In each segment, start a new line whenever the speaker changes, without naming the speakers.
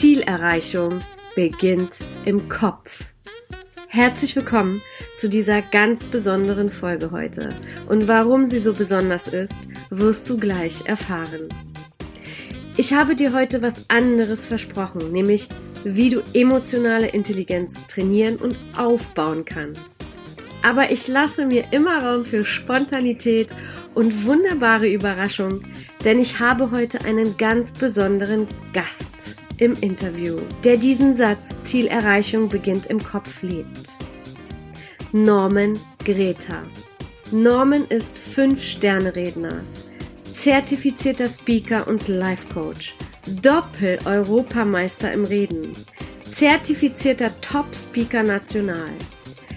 Zielerreichung beginnt im Kopf. Herzlich willkommen zu dieser ganz besonderen Folge heute. Und warum sie so besonders ist, wirst du gleich erfahren. Ich habe dir heute was anderes versprochen, nämlich wie du emotionale Intelligenz trainieren und aufbauen kannst. Aber ich lasse mir immer Raum für Spontanität und wunderbare Überraschung, denn ich habe heute einen ganz besonderen Gast im Interview, der diesen Satz Zielerreichung beginnt im Kopf lebt. Norman Greta. Norman ist Fünf-Sterne-Redner, zertifizierter Speaker und Life-Coach, Doppel-Europameister im Reden, zertifizierter Top-Speaker national,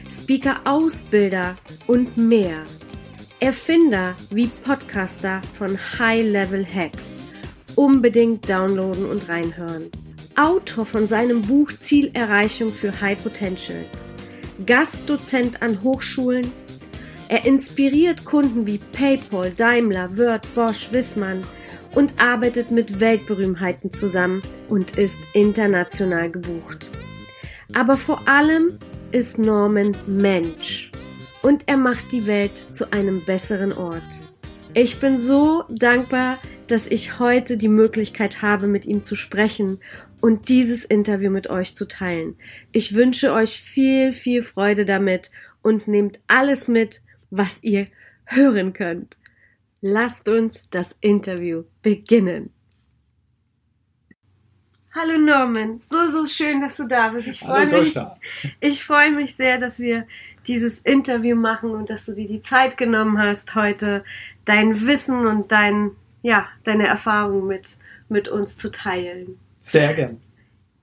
Speaker-Ausbilder und mehr. Erfinder wie Podcaster von High-Level-Hacks. Unbedingt downloaden und reinhören. Autor von seinem Buch Zielerreichung für High Potentials. Gastdozent an Hochschulen. Er inspiriert Kunden wie PayPal, Daimler, Word, Bosch, Wissmann und arbeitet mit Weltberühmtheiten zusammen und ist international gebucht. Aber vor allem ist Norman Mensch und er macht die Welt zu einem besseren Ort. Ich bin so dankbar, dass ich heute die Möglichkeit habe, mit ihm zu sprechen und dieses Interview mit euch zu teilen. Ich wünsche euch viel, viel Freude damit und nehmt alles mit, was ihr hören könnt. Lasst uns das Interview beginnen. Hallo Norman, so, so schön, dass du da bist. Ich freue mich, ich freue mich sehr, dass wir dieses Interview machen und dass du dir die Zeit genommen hast, heute dein Wissen und dein, ja, deine Erfahrungen mit, mit uns zu teilen.
Sehr gern.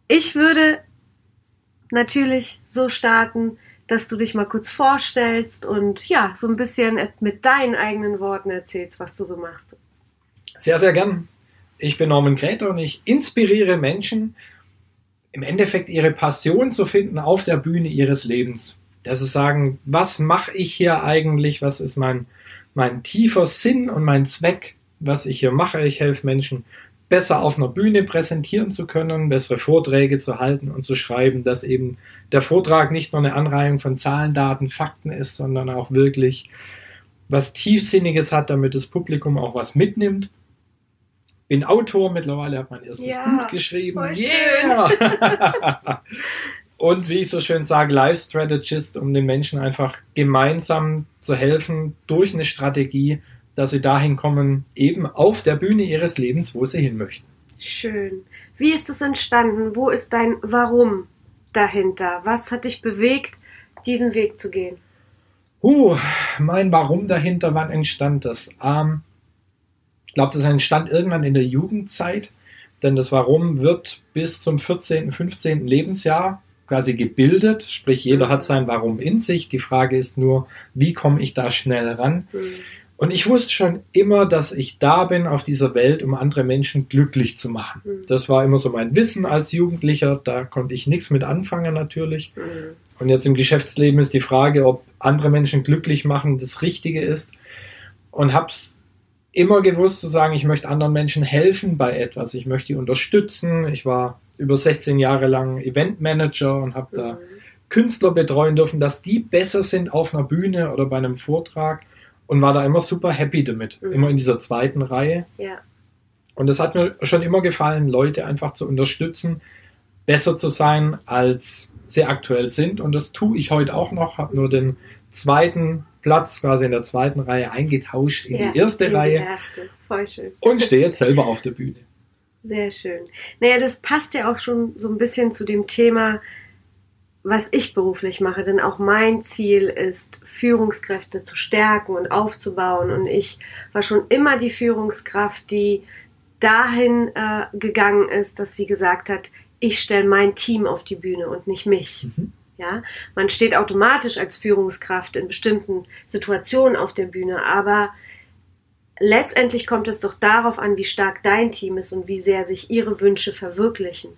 Ich würde natürlich so starten, dass du dich mal kurz vorstellst und ja, so ein bisschen mit deinen eigenen Worten erzählst, was du so machst.
Sehr, sehr gern. Ich bin Norman Gräter und ich inspiriere Menschen, im Endeffekt ihre Passion zu finden auf der Bühne ihres Lebens. Das ist sagen, was mache ich hier eigentlich? Was ist mein, mein tiefer Sinn und mein Zweck, was ich hier mache? Ich helfe Menschen, besser auf einer Bühne präsentieren zu können, bessere Vorträge zu halten und zu schreiben, dass eben der Vortrag nicht nur eine Anreihung von Zahlen, Daten, Fakten ist, sondern auch wirklich was Tiefsinniges hat, damit das Publikum auch was mitnimmt. Bin Autor, mittlerweile habe mein erstes ja, Buch geschrieben. Yeah! und wie ich so schön sage, Life Strategist, um den Menschen einfach gemeinsam zu helfen durch eine Strategie, dass sie dahin kommen, eben auf der Bühne ihres Lebens, wo sie hin möchten.
Schön. Wie ist es entstanden? Wo ist dein Warum dahinter? Was hat dich bewegt, diesen Weg zu gehen?
Uh, mein Warum dahinter, wann entstand das? Ähm, ich glaube, das entstand irgendwann in der Jugendzeit, denn das Warum wird bis zum 14., 15. Lebensjahr quasi gebildet, sprich jeder hat sein Warum in sich. Die Frage ist nur, wie komme ich da schnell ran? Mhm. Und ich wusste schon immer, dass ich da bin auf dieser Welt, um andere Menschen glücklich zu machen. Mhm. Das war immer so mein Wissen als Jugendlicher. Da konnte ich nichts mit anfangen natürlich. Mhm. Und jetzt im Geschäftsleben ist die Frage, ob andere Menschen glücklich machen das Richtige ist. Und hab's immer gewusst zu sagen, ich möchte anderen Menschen helfen bei etwas. Ich möchte die unterstützen. Ich war über 16 Jahre lang Eventmanager und habe da mhm. Künstler betreuen dürfen, dass die besser sind auf einer Bühne oder bei einem Vortrag und war da immer super happy damit. Mhm. Immer in dieser zweiten Reihe.
Ja.
Und es hat mir schon immer gefallen, Leute einfach zu unterstützen, besser zu sein, als sie aktuell sind. Und das tue ich heute auch noch. Habe nur den zweiten Platz quasi in der zweiten Reihe eingetauscht in ja, die erste in Reihe. Die erste. Voll schön. Und stehe jetzt selber auf der Bühne.
Sehr schön. Naja, das passt ja auch schon so ein bisschen zu dem Thema, was ich beruflich mache, denn auch mein Ziel ist, Führungskräfte zu stärken und aufzubauen. Und ich war schon immer die Führungskraft, die dahin äh, gegangen ist, dass sie gesagt hat, ich stelle mein Team auf die Bühne und nicht mich. Mhm. Ja, man steht automatisch als Führungskraft in bestimmten Situationen auf der Bühne, aber letztendlich kommt es doch darauf an, wie stark dein Team ist und wie sehr sich ihre Wünsche verwirklichen.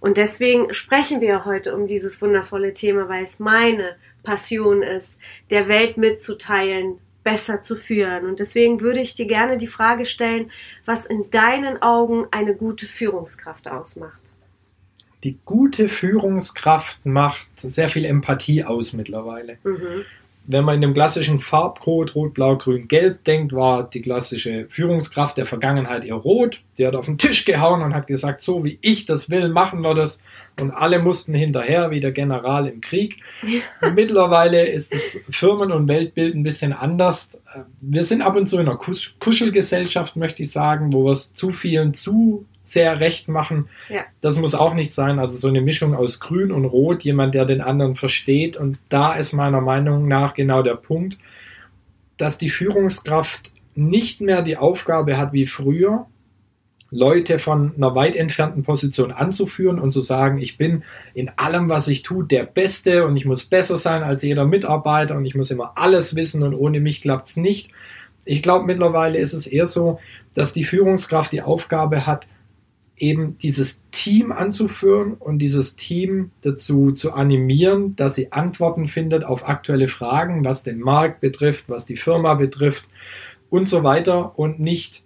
Und deswegen sprechen wir heute um dieses wundervolle Thema, weil es meine Passion ist, der Welt mitzuteilen, besser zu führen. Und deswegen würde ich dir gerne die Frage stellen, was in deinen Augen eine gute Führungskraft ausmacht.
die gute Führungskraft macht sehr viel Empathie aus mittlerweile. Mhm wenn man in dem klassischen Farbcode Rot, Blau, Grün, Gelb denkt, war die klassische Führungskraft der Vergangenheit eher rot. Die hat auf den Tisch gehauen und hat gesagt, so wie ich das will, machen wir das. Und alle mussten hinterher, wie der General im Krieg. Mittlerweile ist das Firmen- und Weltbild ein bisschen anders. Wir sind ab und zu in einer Kuschelgesellschaft, möchte ich sagen, wo wir es zu vielen zu sehr recht machen. Ja. Das muss auch nicht sein. Also so eine Mischung aus Grün und Rot, jemand, der den anderen versteht. Und da ist meiner Meinung nach genau der Punkt, dass die Führungskraft nicht mehr die Aufgabe hat wie früher, Leute von einer weit entfernten Position anzuführen und zu sagen, ich bin in allem, was ich tue, der Beste und ich muss besser sein als jeder Mitarbeiter und ich muss immer alles wissen und ohne mich klappt's nicht. Ich glaube, mittlerweile ist es eher so, dass die Führungskraft die Aufgabe hat, eben dieses Team anzuführen und dieses Team dazu zu animieren, dass sie Antworten findet auf aktuelle Fragen, was den Markt betrifft, was die Firma betrifft und so weiter und nicht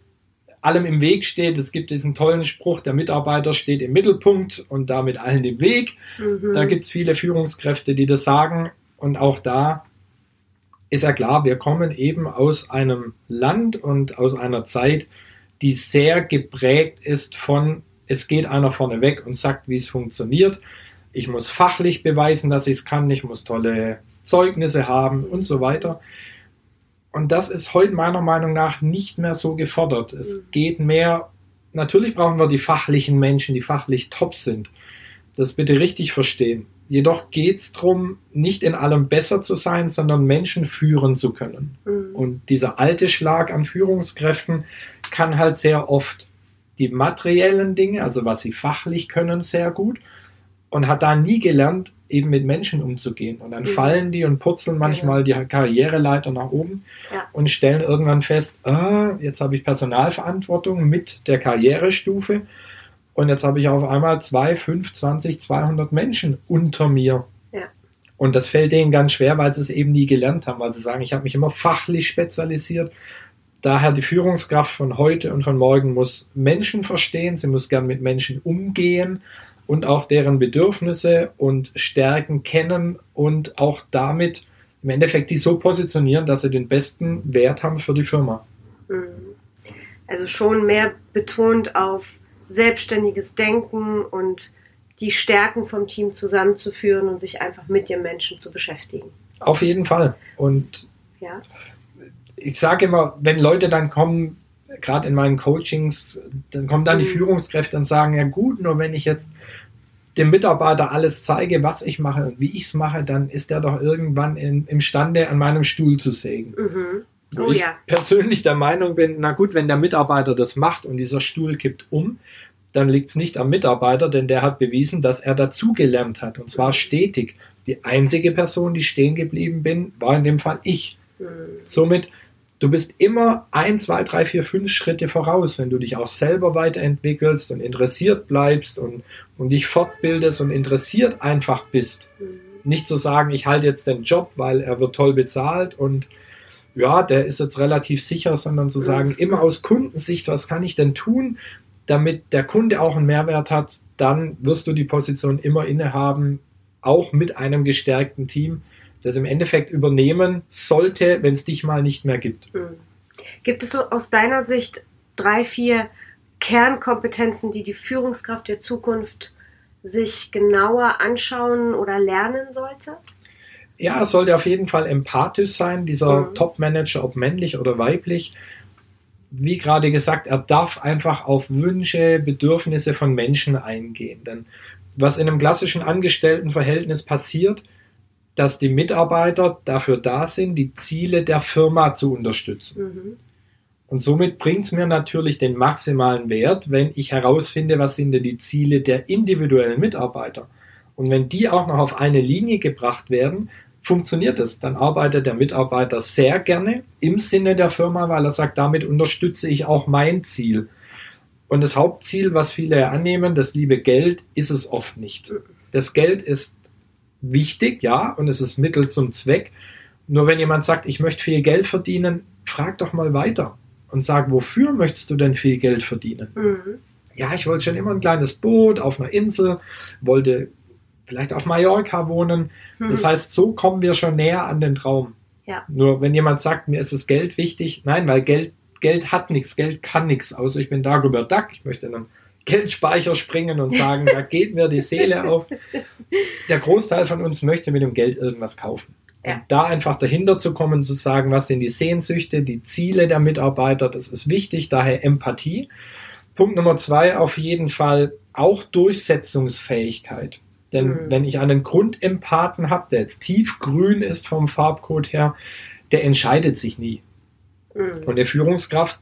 allem im Weg steht. Es gibt diesen tollen Spruch, der Mitarbeiter steht im Mittelpunkt und damit allen im Weg. Mhm. Da gibt es viele Führungskräfte, die das sagen und auch da ist ja klar, wir kommen eben aus einem Land und aus einer Zeit, die sehr geprägt ist von, es geht einer vorne weg und sagt, wie es funktioniert. Ich muss fachlich beweisen, dass ich es kann. Ich muss tolle Zeugnisse haben und so weiter. Und das ist heute meiner Meinung nach nicht mehr so gefordert. Es mhm. geht mehr, natürlich brauchen wir die fachlichen Menschen, die fachlich top sind. Das bitte richtig verstehen. Jedoch geht es darum, nicht in allem besser zu sein, sondern Menschen führen zu können. Mhm. Und dieser alte Schlag an Führungskräften kann halt sehr oft die materiellen Dinge, also was sie fachlich können, sehr gut und hat da nie gelernt, eben mit Menschen umzugehen. Und dann mhm. fallen die und purzeln manchmal ja. die Karriereleiter nach oben ja. und stellen irgendwann fest, ah, jetzt habe ich Personalverantwortung mit der Karrierestufe und jetzt habe ich auf einmal 2, 5, 20, 200 Menschen unter mir. Ja. Und das fällt denen ganz schwer, weil sie es eben nie gelernt haben, weil sie sagen, ich habe mich immer fachlich spezialisiert. Daher die Führungskraft von heute und von morgen muss Menschen verstehen, sie muss gern mit Menschen umgehen und auch deren Bedürfnisse und Stärken kennen und auch damit im Endeffekt die so positionieren, dass sie den besten Wert haben für die Firma. Mhm.
Also schon mehr betont auf selbstständiges Denken und die Stärken vom Team zusammenzuführen und sich einfach mit dem Menschen zu beschäftigen.
Auf jeden Fall. Und ja. ich sage immer, wenn Leute dann kommen, gerade in meinen Coachings, dann kommen dann mhm. die Führungskräfte und sagen, ja gut, nur wenn ich jetzt dem Mitarbeiter alles zeige, was ich mache und wie ich es mache, dann ist er doch irgendwann in, imstande, an meinem Stuhl zu sägen. Mhm. Wo oh, ich ja. persönlich der Meinung bin, na gut, wenn der Mitarbeiter das macht und dieser Stuhl kippt um, dann liegt es nicht am Mitarbeiter, denn der hat bewiesen, dass er dazugelernt hat und zwar stetig. Die einzige Person, die stehen geblieben bin, war in dem Fall ich. Mhm. Somit, du bist immer ein, zwei, drei, vier, fünf Schritte voraus, wenn du dich auch selber weiterentwickelst und interessiert bleibst und, und dich fortbildest und interessiert einfach bist. Mhm. Nicht zu sagen, ich halte jetzt den Job, weil er wird toll bezahlt und ja, der ist jetzt relativ sicher, sondern zu sagen, immer aus Kundensicht, was kann ich denn tun, damit der Kunde auch einen Mehrwert hat, dann wirst du die Position immer innehaben, auch mit einem gestärkten Team, das im Endeffekt übernehmen sollte, wenn es dich mal nicht mehr gibt. Hm.
Gibt es so aus deiner Sicht drei, vier Kernkompetenzen, die die Führungskraft der Zukunft sich genauer anschauen oder lernen sollte?
Ja, es sollte auf jeden Fall empathisch sein, dieser mhm. Top-Manager, ob männlich oder weiblich. Wie gerade gesagt, er darf einfach auf Wünsche, Bedürfnisse von Menschen eingehen. Denn was in einem klassischen Angestelltenverhältnis passiert, dass die Mitarbeiter dafür da sind, die Ziele der Firma zu unterstützen. Mhm. Und somit bringt es mir natürlich den maximalen Wert, wenn ich herausfinde, was sind denn die Ziele der individuellen Mitarbeiter. Und wenn die auch noch auf eine Linie gebracht werden, funktioniert es. Dann arbeitet der Mitarbeiter sehr gerne im Sinne der Firma, weil er sagt, damit unterstütze ich auch mein Ziel. Und das Hauptziel, was viele annehmen, das liebe Geld, ist es oft nicht. Das Geld ist wichtig, ja, und es ist Mittel zum Zweck. Nur wenn jemand sagt, ich möchte viel Geld verdienen, frag doch mal weiter und sag, wofür möchtest du denn viel Geld verdienen? Mhm. ja, ich wollte schon immer ein kleines Boot auf einer Insel, wollte vielleicht auf Mallorca wohnen. Das
Mhm.
heißt, so kommen wir schon näher an den Traum.
Ja.
Nur wenn jemand sagt, mir ist das Geld wichtig, nein, weil Geld, Geld hat nichts, Geld kann nichts, außer ich bin Dagobert Duck, ich möchte in einen Geldspeicher springen und sagen, da geht mir die Seele auf. Der Großteil von uns möchte mit dem Geld irgendwas kaufen.
Ja.
Und da einfach dahinter zu kommen, zu sagen, was sind die Sehnsüchte, die Ziele der Mitarbeiter, das ist wichtig, daher Empathie. Punkt Nummer zwei, auf jeden Fall auch Durchsetzungsfähigkeit. Denn
Mhm.
wenn ich einen Grundempathen habe, der jetzt tiefgrün ist vom Farbcode her, der entscheidet sich nie.
Mhm.
Und eine Führungskraft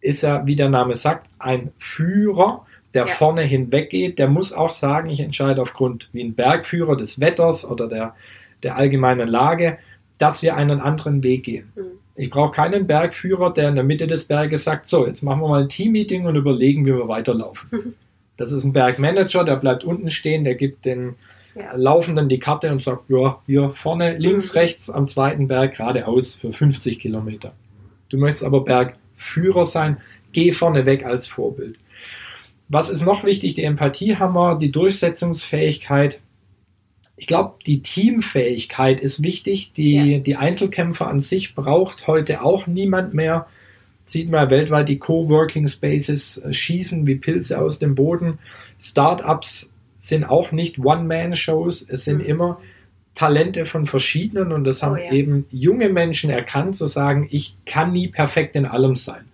ist ja, wie der Name sagt, ein Führer, der
Ja.
vorne hinweggeht. Der muss auch sagen, ich entscheide aufgrund wie ein Bergführer des Wetters oder der, der allgemeinen Lage, dass wir einen anderen Weg gehen.
Mhm.
Ich brauche keinen Bergführer, der in der Mitte des Berges sagt, so, jetzt machen wir mal ein Teammeeting und überlegen, wie wir weiterlaufen. Das ist ein Bergmanager, der bleibt unten stehen, der gibt den
Ja.
Laufenden die Karte und sagt, ja, hier vorne, links,
Mhm.
rechts am zweiten Berg geradeaus für 50 Kilometer. Du möchtest aber Bergführer sein, geh vorne weg als Vorbild. Was ist noch wichtig? Die Empathie haben wir, die Durchsetzungsfähigkeit. Ich glaube, die Teamfähigkeit ist wichtig. Die,
Ja.
die Einzelkämpfer an sich braucht heute auch niemand mehr. Sieht man weltweit die Coworking Spaces äh, schießen wie Pilze aus dem Boden. Startups sind auch nicht One-Man-Shows. Es sind
Mhm.
immer Talente von verschiedenen und das haben
Oh ja.
eben junge Menschen erkannt, zu sagen, ich kann nie perfekt in allem sein.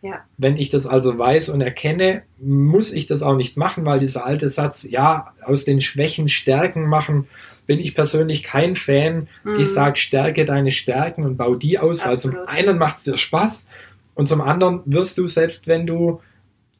Ja.
Wenn ich das also weiß und erkenne, muss ich das auch nicht machen, weil dieser alte Satz, ja, aus den Schwächen Stärken machen, bin ich persönlich kein Fan.
Mhm.
Ich sage, stärke deine Stärken und bau die aus, weil zum
Absolut.
einen macht es dir Spaß und zum anderen wirst du, selbst wenn du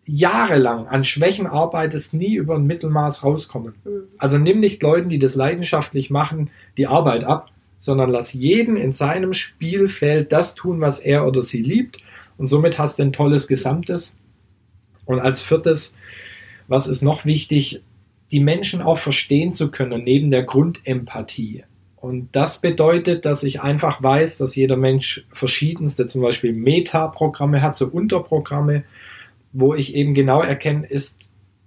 jahrelang an Schwächen arbeitest, nie über ein Mittelmaß rauskommen.
Mhm.
Also nimm nicht Leuten, die das leidenschaftlich machen, die Arbeit ab, sondern lass jeden in seinem Spielfeld das tun, was er oder sie liebt. Und somit hast du ein tolles Gesamtes. Und als viertes, was ist noch wichtig, die Menschen auch verstehen zu können, neben der Grundempathie. Und das bedeutet, dass ich einfach weiß, dass jeder Mensch verschiedenste, zum Beispiel Meta-Programme hat, so Unterprogramme, wo ich eben genau erkenne, ist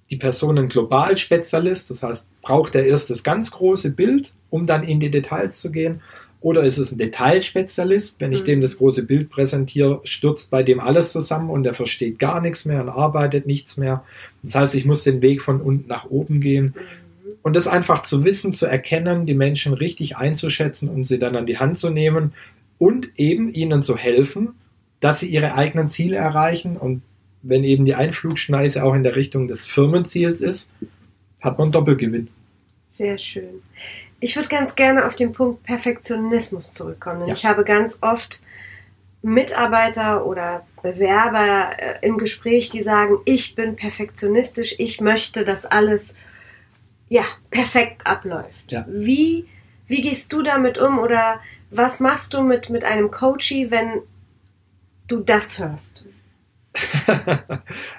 die Person ein Globalspezialist, das heißt, braucht er erst das ganz große Bild, um dann in die Details zu gehen, oder ist es ein Detailspezialist, wenn ich
Mhm.
dem das große Bild präsentiere, stürzt bei dem alles zusammen und er versteht gar nichts mehr und arbeitet nichts mehr. Das heißt, ich muss den Weg von unten nach oben gehen. Und das einfach zu wissen, zu erkennen, die Menschen richtig einzuschätzen und sie dann an die Hand zu nehmen und eben ihnen zu helfen, dass sie ihre eigenen Ziele erreichen. Und wenn eben die Einflugschneise auch in der Richtung des Firmenziels ist, hat man Doppelgewinn.
Sehr schön. Ich würde ganz gerne auf den Punkt Perfektionismus zurückkommen.
Ja.
Ich habe ganz oft Mitarbeiter oder Bewerber äh, im Gespräch, die sagen, ich bin perfektionistisch, ich möchte, dass alles ja, perfekt abläuft.
Ja.
Wie, wie gehst du damit um oder was machst du mit, mit einem Coachie, wenn du das hörst?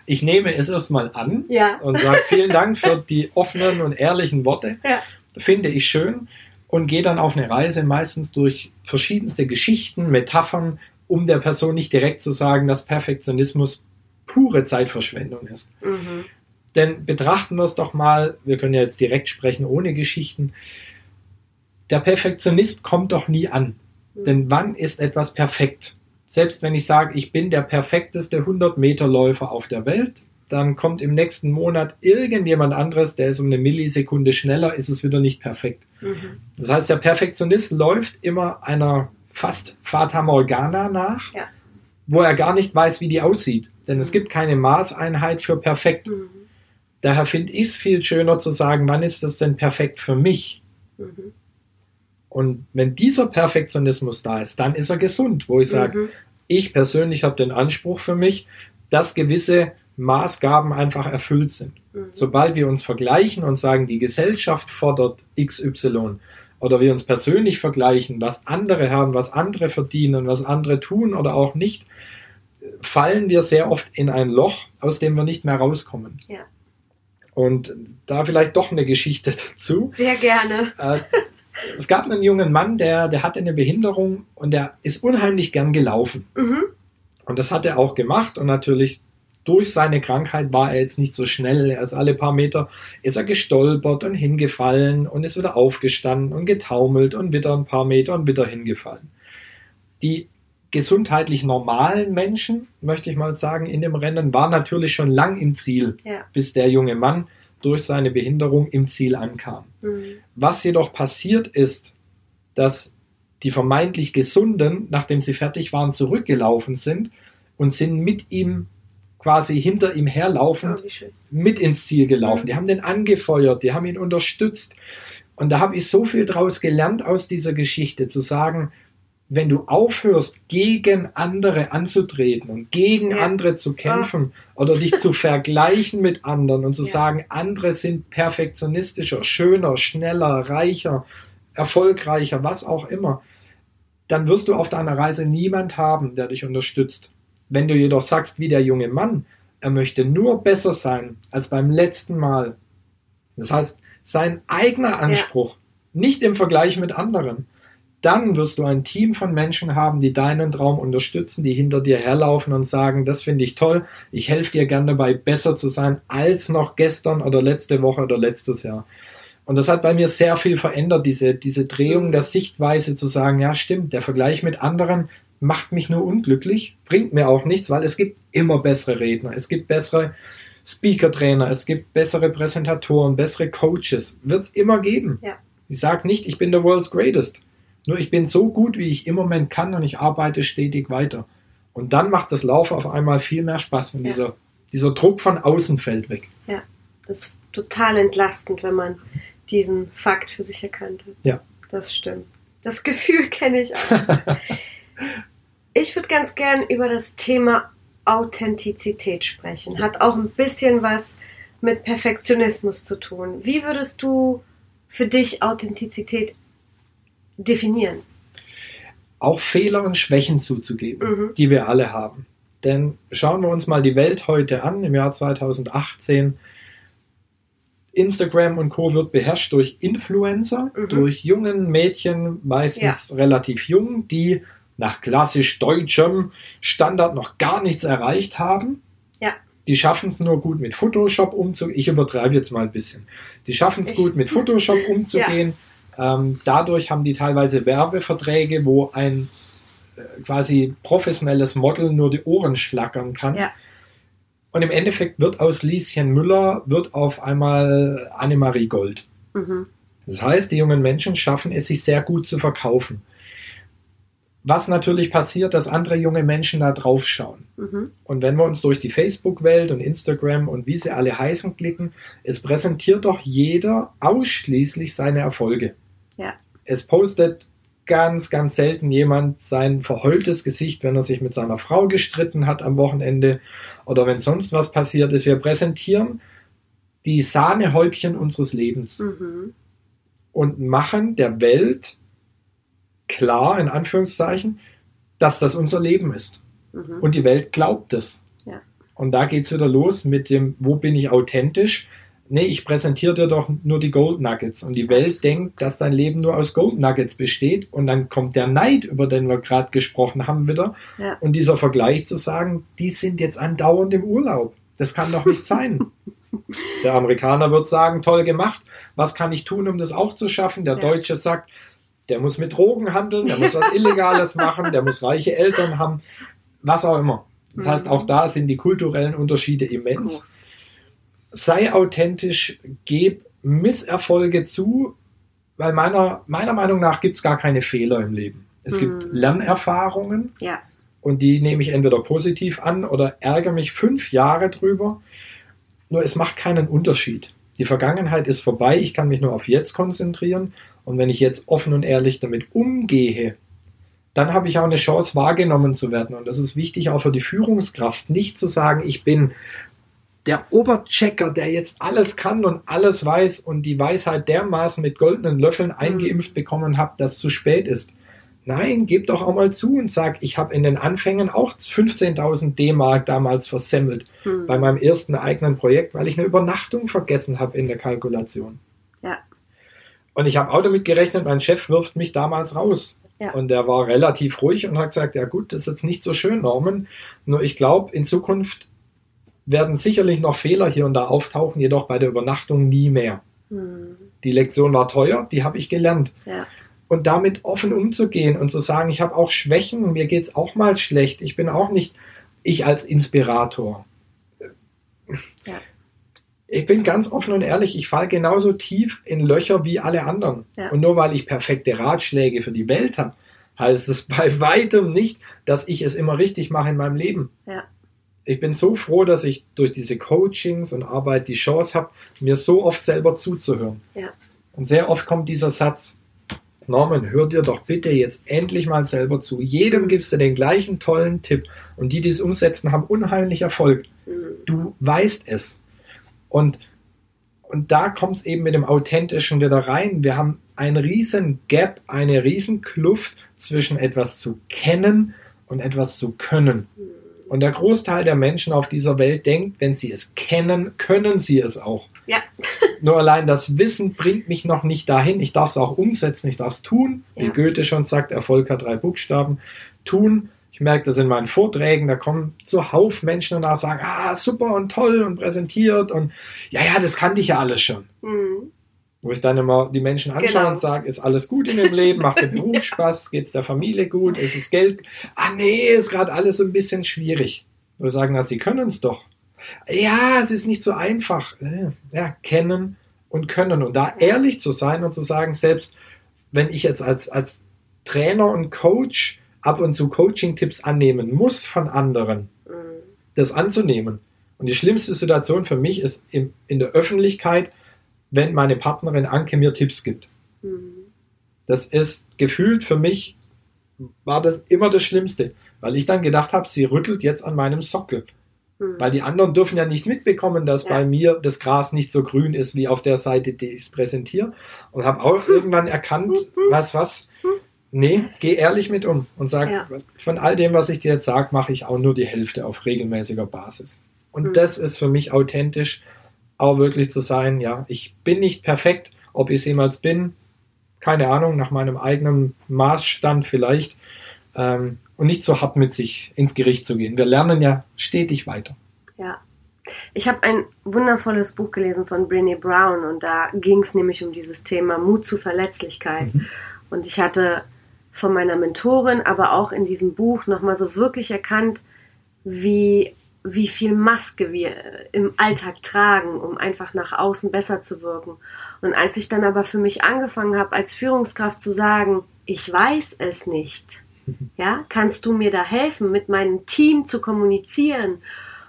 ich nehme es erstmal an
Ja.
und sage vielen Dank für die offenen und ehrlichen Worte.
Ja.
Finde ich schön und gehe dann auf eine Reise meistens durch verschiedenste Geschichten, Metaphern, um der Person nicht direkt zu sagen, dass Perfektionismus pure Zeitverschwendung ist.
Mhm.
Denn betrachten wir es doch mal, wir können ja jetzt direkt sprechen ohne Geschichten. Der Perfektionist kommt doch nie an. Denn wann ist etwas perfekt? Selbst wenn ich sage, ich bin der perfekteste 100-Meter-Läufer auf der Welt, dann kommt im nächsten Monat irgendjemand anderes, der ist um eine Millisekunde schneller, ist es wieder nicht perfekt.
Mhm.
Das heißt, der Perfektionist läuft immer einer fast Fata Morgana nach,
Ja.
wo er gar nicht weiß, wie die aussieht. Denn es
Mhm.
gibt keine Maßeinheit für perfekt.
Mhm.
Daher finde ich es viel schöner zu sagen, wann ist das denn perfekt für mich?
Mhm.
Und wenn dieser Perfektionismus da ist, dann ist er gesund, wo ich sage,
Mhm.
ich persönlich habe den Anspruch für mich, dass gewisse Maßgaben einfach erfüllt sind.
Mhm.
Sobald wir uns vergleichen und sagen, die Gesellschaft fordert XY oder wir uns persönlich vergleichen, was andere haben, was andere verdienen, was andere tun oder auch nicht, fallen wir sehr oft in ein Loch, aus dem wir nicht mehr rauskommen.
Ja.
Und da vielleicht doch eine Geschichte dazu.
Sehr gerne.
Äh, es gab einen jungen Mann, der, der hatte eine Behinderung und der ist unheimlich gern gelaufen.
Mhm.
Und das hat er auch gemacht und natürlich durch seine Krankheit war er jetzt nicht so schnell. Er ist alle paar Meter, ist er gestolpert und hingefallen und ist wieder aufgestanden und getaumelt und wieder ein paar Meter und wieder hingefallen. Die gesundheitlich normalen Menschen, möchte ich mal sagen, in dem Rennen waren natürlich schon lang im Ziel,
Ja.
bis der junge Mann durch seine Behinderung im Ziel ankam.
Mhm.
Was jedoch passiert ist, dass die vermeintlich Gesunden, nachdem sie fertig waren, zurückgelaufen sind und sind mit ihm quasi hinter ihm herlaufend
Oh,
mit ins Ziel gelaufen.
Mhm.
Die haben den angefeuert, die haben ihn unterstützt. Und da habe ich so viel draus gelernt aus dieser Geschichte, zu sagen, wenn du aufhörst, gegen andere anzutreten und gegen
Ja. Ah.
andere zu kämpfen oder dich zu vergleichen mit anderen und zu
Ja.
sagen, andere sind perfektionistischer, schöner, schneller, reicher, erfolgreicher, was auch immer, dann wirst du auf deiner Reise niemand haben, der dich unterstützt. Wenn du jedoch sagst, wie der junge Mann, er möchte nur besser sein als beim letzten Mal. Das heißt, sein eigener Anspruch, nicht im Vergleich mit anderen. Dann wirst du ein Team von Menschen haben, die deinen Traum unterstützen, die hinter dir herlaufen und sagen, das finde ich toll, ich helfe dir gerne dabei, besser zu sein als noch gestern oder letzte Woche oder letztes Jahr. Und das hat bei mir sehr viel verändert, diese, diese Drehung der Sichtweise zu sagen, ja stimmt, der Vergleich mit anderen macht mich nur unglücklich, bringt mir auch nichts, weil es gibt immer bessere Redner, es gibt bessere Speaker-Trainer, es gibt bessere Präsentatoren, bessere Coaches, wird es immer geben.
Ja.
Ich sage nicht, ich bin der World's Greatest, nur ich bin so gut, wie ich im Moment kann und ich arbeite stetig weiter. Und dann macht das Laufen auf einmal viel mehr Spaß, wenn
Ja.
dieser, dieser Druck von außen fällt weg.
Das ist total entlastend, wenn man diesen Fakt für sich erkannt hat.
Ja.
Das stimmt. Das Gefühl kenne ich auch. ich würde ganz gern über das Thema Authentizität sprechen. Hat auch ein bisschen was mit Perfektionismus zu tun. Wie würdest du für dich Authentizität definieren?
Auch Fehler und Schwächen zuzugeben,
Mhm.
die wir alle haben. Denn schauen wir uns mal die Welt heute an, im Jahr 2018. Instagram und Co. wird beherrscht durch Influencer,
Mhm.
durch jungen Mädchen, meistens relativ jung, die nach klassisch deutschem Standard noch gar nichts erreicht haben.
Ja.
Die schaffen es nur gut mit Photoshop umzugehen. Ich übertreibe jetzt mal ein bisschen. Die schaffen es gut mit Photoshop umzugehen. Ähm, dadurch haben die teilweise Werbeverträge, wo ein äh, quasi professionelles Model nur die Ohren schlackern kann.
Ja.
Und im Endeffekt wird aus Lieschen Müller wird auf einmal Annemarie Gold.
Mhm.
Das heißt, die jungen Menschen schaffen es, sich sehr gut zu verkaufen. Was natürlich passiert, dass andere junge Menschen da drauf schauen.
Mhm.
Und wenn wir uns durch die Facebook-Welt und Instagram und wie sie alle heißen klicken, es präsentiert doch jeder ausschließlich seine Erfolge.
Ja.
Es postet ganz, ganz selten jemand sein verheultes Gesicht, wenn er sich mit seiner Frau gestritten hat am Wochenende oder wenn sonst was passiert ist. Wir präsentieren die Sahnehäubchen unseres Lebens
Mhm.
und machen der Welt klar, in Anführungszeichen, dass das unser Leben ist.
Mhm.
Und die Welt glaubt es.
Ja.
Und da geht's wieder los mit dem, wo bin ich authentisch? Nee, ich präsentiere dir doch nur die Gold Nuggets. Und die Welt denkt, dass dein Leben nur aus Gold Nuggets besteht. Und dann kommt der Neid, über den wir gerade gesprochen haben, wieder.
Ja.
Und dieser Vergleich zu sagen, die sind jetzt andauernd im Urlaub. Das kann doch nicht sein. Der Amerikaner wird sagen, toll gemacht. Was kann ich tun, um das auch zu schaffen? Der
Ja.
Deutsche sagt, der muss mit Drogen handeln, der muss was Illegales machen, der muss reiche Eltern haben, was auch immer. Das heißt, auch da sind die kulturellen Unterschiede immens. Sei authentisch, geb Misserfolge zu, weil meiner, meiner Meinung nach gibt es gar keine Fehler im Leben. Es gibt
Mhm.
Lernerfahrungen
Ja.
und die nehme ich entweder positiv an oder ärgere mich fünf Jahre drüber. Nur es macht keinen Unterschied. Die Vergangenheit ist vorbei, ich kann mich nur auf jetzt konzentrieren und wenn ich jetzt offen und ehrlich damit umgehe, dann habe ich auch eine Chance wahrgenommen zu werden und das ist wichtig auch für die Führungskraft, nicht zu sagen, ich bin der Oberchecker, der jetzt alles kann und alles weiß und die Weisheit dermaßen mit goldenen Löffeln eingeimpft bekommen habe, dass es zu spät ist. Nein, gib doch auch mal zu und sag, ich habe in den Anfängen auch 15.000 D-Mark damals versemmelt
Mhm.
bei meinem ersten eigenen Projekt, weil ich eine Übernachtung vergessen habe in der Kalkulation.
Ja.
Und ich habe auch damit gerechnet, mein Chef wirft mich damals raus.
Ja.
Und der war relativ ruhig und hat gesagt, ja gut, das ist jetzt nicht so schön, Norman. Nur ich glaube, in Zukunft werden sicherlich noch Fehler hier und da auftauchen, jedoch bei der Übernachtung nie mehr.
Hm.
Die Lektion war teuer, die habe ich gelernt.
Ja.
Und damit offen umzugehen und zu sagen, ich habe auch Schwächen, mir geht's auch mal schlecht, ich bin auch nicht ich als Inspirator.
Ja.
Ich bin ganz offen und ehrlich, ich falle genauso tief in Löcher wie alle anderen.
Ja.
Und nur weil ich perfekte Ratschläge für die Welt habe, heißt es bei weitem nicht, dass ich es immer richtig mache in meinem Leben.
Ja.
Ich bin so froh, dass ich durch diese Coachings und Arbeit die Chance habe, mir so oft selber zuzuhören.
Ja.
Und sehr oft kommt dieser Satz, Norman, hör dir doch bitte jetzt endlich mal selber zu. Jedem gibst du den gleichen tollen Tipp. Und die, die es umsetzen, haben unheimlich Erfolg.
Hm.
Du weißt es. Und, und da kommt es eben mit dem Authentischen wieder rein. Wir haben einen riesen Gap, eine riesen Kluft zwischen etwas zu kennen und etwas zu können. Und der Großteil der Menschen auf dieser Welt denkt, wenn sie es kennen, können sie es auch.
Ja.
Nur allein das Wissen bringt mich noch nicht dahin. Ich darf es auch umsetzen, ich darf es tun. Wie
Ja.
Goethe schon sagt, Erfolg hat drei Buchstaben. Tun. Ich merke das in meinen Vorträgen, da kommen zuhauf Menschen und sagen, ah, super und toll und präsentiert und ja, ja, das kannte ich ja alles schon.
Hm.
Wo ich dann immer die Menschen anschaue
Genau.
und sage, ist alles gut in dem Leben, macht der Beruf Spaß, geht's der Familie gut, ist es Geld? Ah nee, ist gerade alles so ein bisschen schwierig. Wo wir sagen, na, sie können es doch. Ja, es ist nicht so einfach. Äh, Ja, kennen und können. Und da ehrlich zu sein und zu sagen, selbst wenn ich jetzt als, als Trainer und Coach ab und zu Coaching-Tipps annehmen muss von anderen,
Hm.
das anzunehmen. Und die schlimmste Situation für mich ist im, in der Öffentlichkeit, wenn meine Partnerin Anke mir Tipps gibt.
Hm.
Das ist gefühlt für mich, war das immer das Schlimmste, weil ich dann gedacht habe, sie rüttelt jetzt an meinem Sockel.
Hm.
Weil die anderen dürfen ja nicht mitbekommen, dass
Ja.
bei mir das Gras nicht so grün ist wie auf der Seite, die ich es präsentiere. Und habe auch irgendwann erkannt, was, was, nee, geh ehrlich mit um und sag,
Ja.
von all dem, was ich dir jetzt sage, mache ich auch nur die Hälfte auf regelmäßiger Basis. Und
Mhm.
das ist für mich authentisch, auch wirklich zu sein, ja, ich bin nicht perfekt, ob ich es jemals bin, keine Ahnung, nach meinem eigenen Maßstand vielleicht, ähm, und nicht so hart mit sich ins Gericht zu gehen. Wir lernen ja stetig weiter.
Ja. Ich habe ein wundervolles Buch gelesen von Brené Brown und da ging es nämlich um dieses Thema Mut zu Verletzlichkeit.
Mhm.
Und ich hatte von meiner Mentorin, aber auch in diesem Buch nochmal so wirklich erkannt, wie, wie viel Maske wir äh, im Alltag tragen, um einfach nach außen besser zu wirken. Und als ich dann aber für mich angefangen habe, als Führungskraft zu sagen, ich weiß es nicht, ja, kannst du mir da helfen, mit meinem Team zu kommunizieren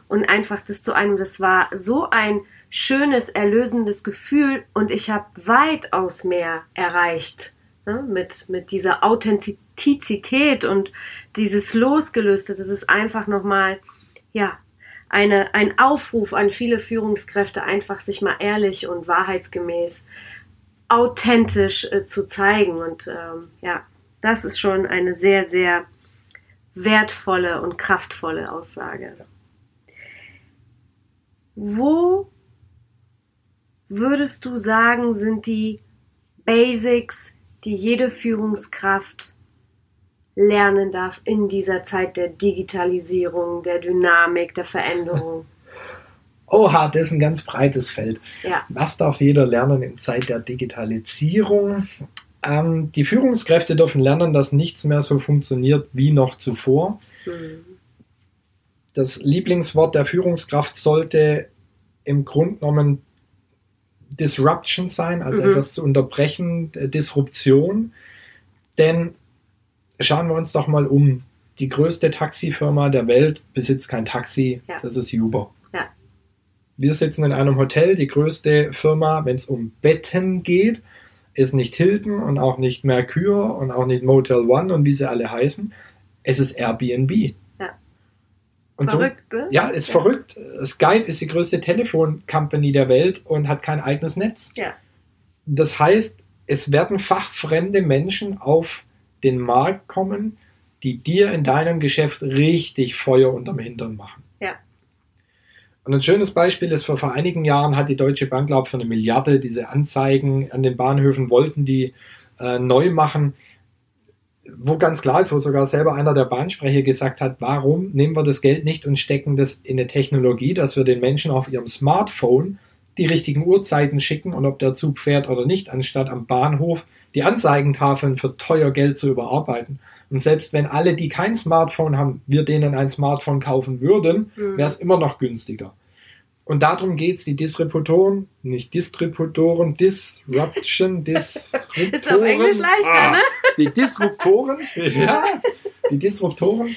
und einfach das zu einem, das war so ein schönes, erlösendes Gefühl und ich habe weitaus mehr erreicht ne, mit, mit dieser Authentizität und dieses Losgelöste. Das ist einfach nochmal, ja, eine, ein Aufruf an viele Führungskräfte, einfach sich mal ehrlich und wahrheitsgemäß authentisch äh, zu zeigen. Und ähm, ja, das ist schon eine sehr, sehr wertvolle und kraftvolle Aussage. Wo würdest du sagen, sind die Basics, die jede Führungskraft lernen darf in dieser Zeit der Digitalisierung, der Dynamik, der Veränderung?
Oha, das ist ein ganz breites Feld.
Ja,
Was darf jeder lernen in Zeit der Digitalisierung? Ähm, die Führungskräfte dürfen lernen, dass nichts mehr so funktioniert wie noch zuvor.
hm,
Das Lieblingswort der Führungskraft sollte im Grunde genommen Disruption sein, also
Mhm.
etwas zu unterbrechen, äh, Disruption. Denn schauen wir uns doch mal um. Die größte Taxifirma der Welt besitzt kein Taxi,
Ja.
das ist Uber.
Ja.
Wir sitzen in einem Hotel, die größte Firma, wenn es um Betten geht, ist nicht Hilton und auch nicht Mercure und auch nicht Motel One und wie sie alle heißen. Es ist Airbnb.
Ja.
Und
verrückt, ne?
So, ja, ist verrückt. Skype ist die größte Telefoncompany der Welt und hat kein eigenes Netz.
Ja.
Das heißt, es werden fachfremde Menschen auf den Markt kommen, die dir in deinem Geschäft richtig Feuer unterm Hintern machen.
Ja.
Und ein schönes Beispiel ist, vor, vor einigen Jahren hat die Deutsche Bank, glaube ich, für eine Milliarde diese Anzeigen an den Bahnhöfen wollten die äh, neu machen. Wo ganz klar ist, wo sogar selber einer der Bahnsprecher gesagt hat, warum nehmen wir das Geld nicht und stecken das in eine Technologie, dass wir den Menschen auf ihrem Smartphone die richtigen Uhrzeiten schicken und ob der Zug fährt oder nicht, anstatt am Bahnhof die Anzeigentafeln für teuer Geld zu überarbeiten. Und selbst wenn alle, die kein Smartphone haben, wir denen ein Smartphone kaufen würden,
Mhm.
wäre es immer noch günstiger. Und darum geht's, die Distributoren, nicht Distributoren, Disruption, Disruptoren.
Ist auf Englisch leichter,
Ah,
ne?
Die Disruptoren, ja, die Disruptoren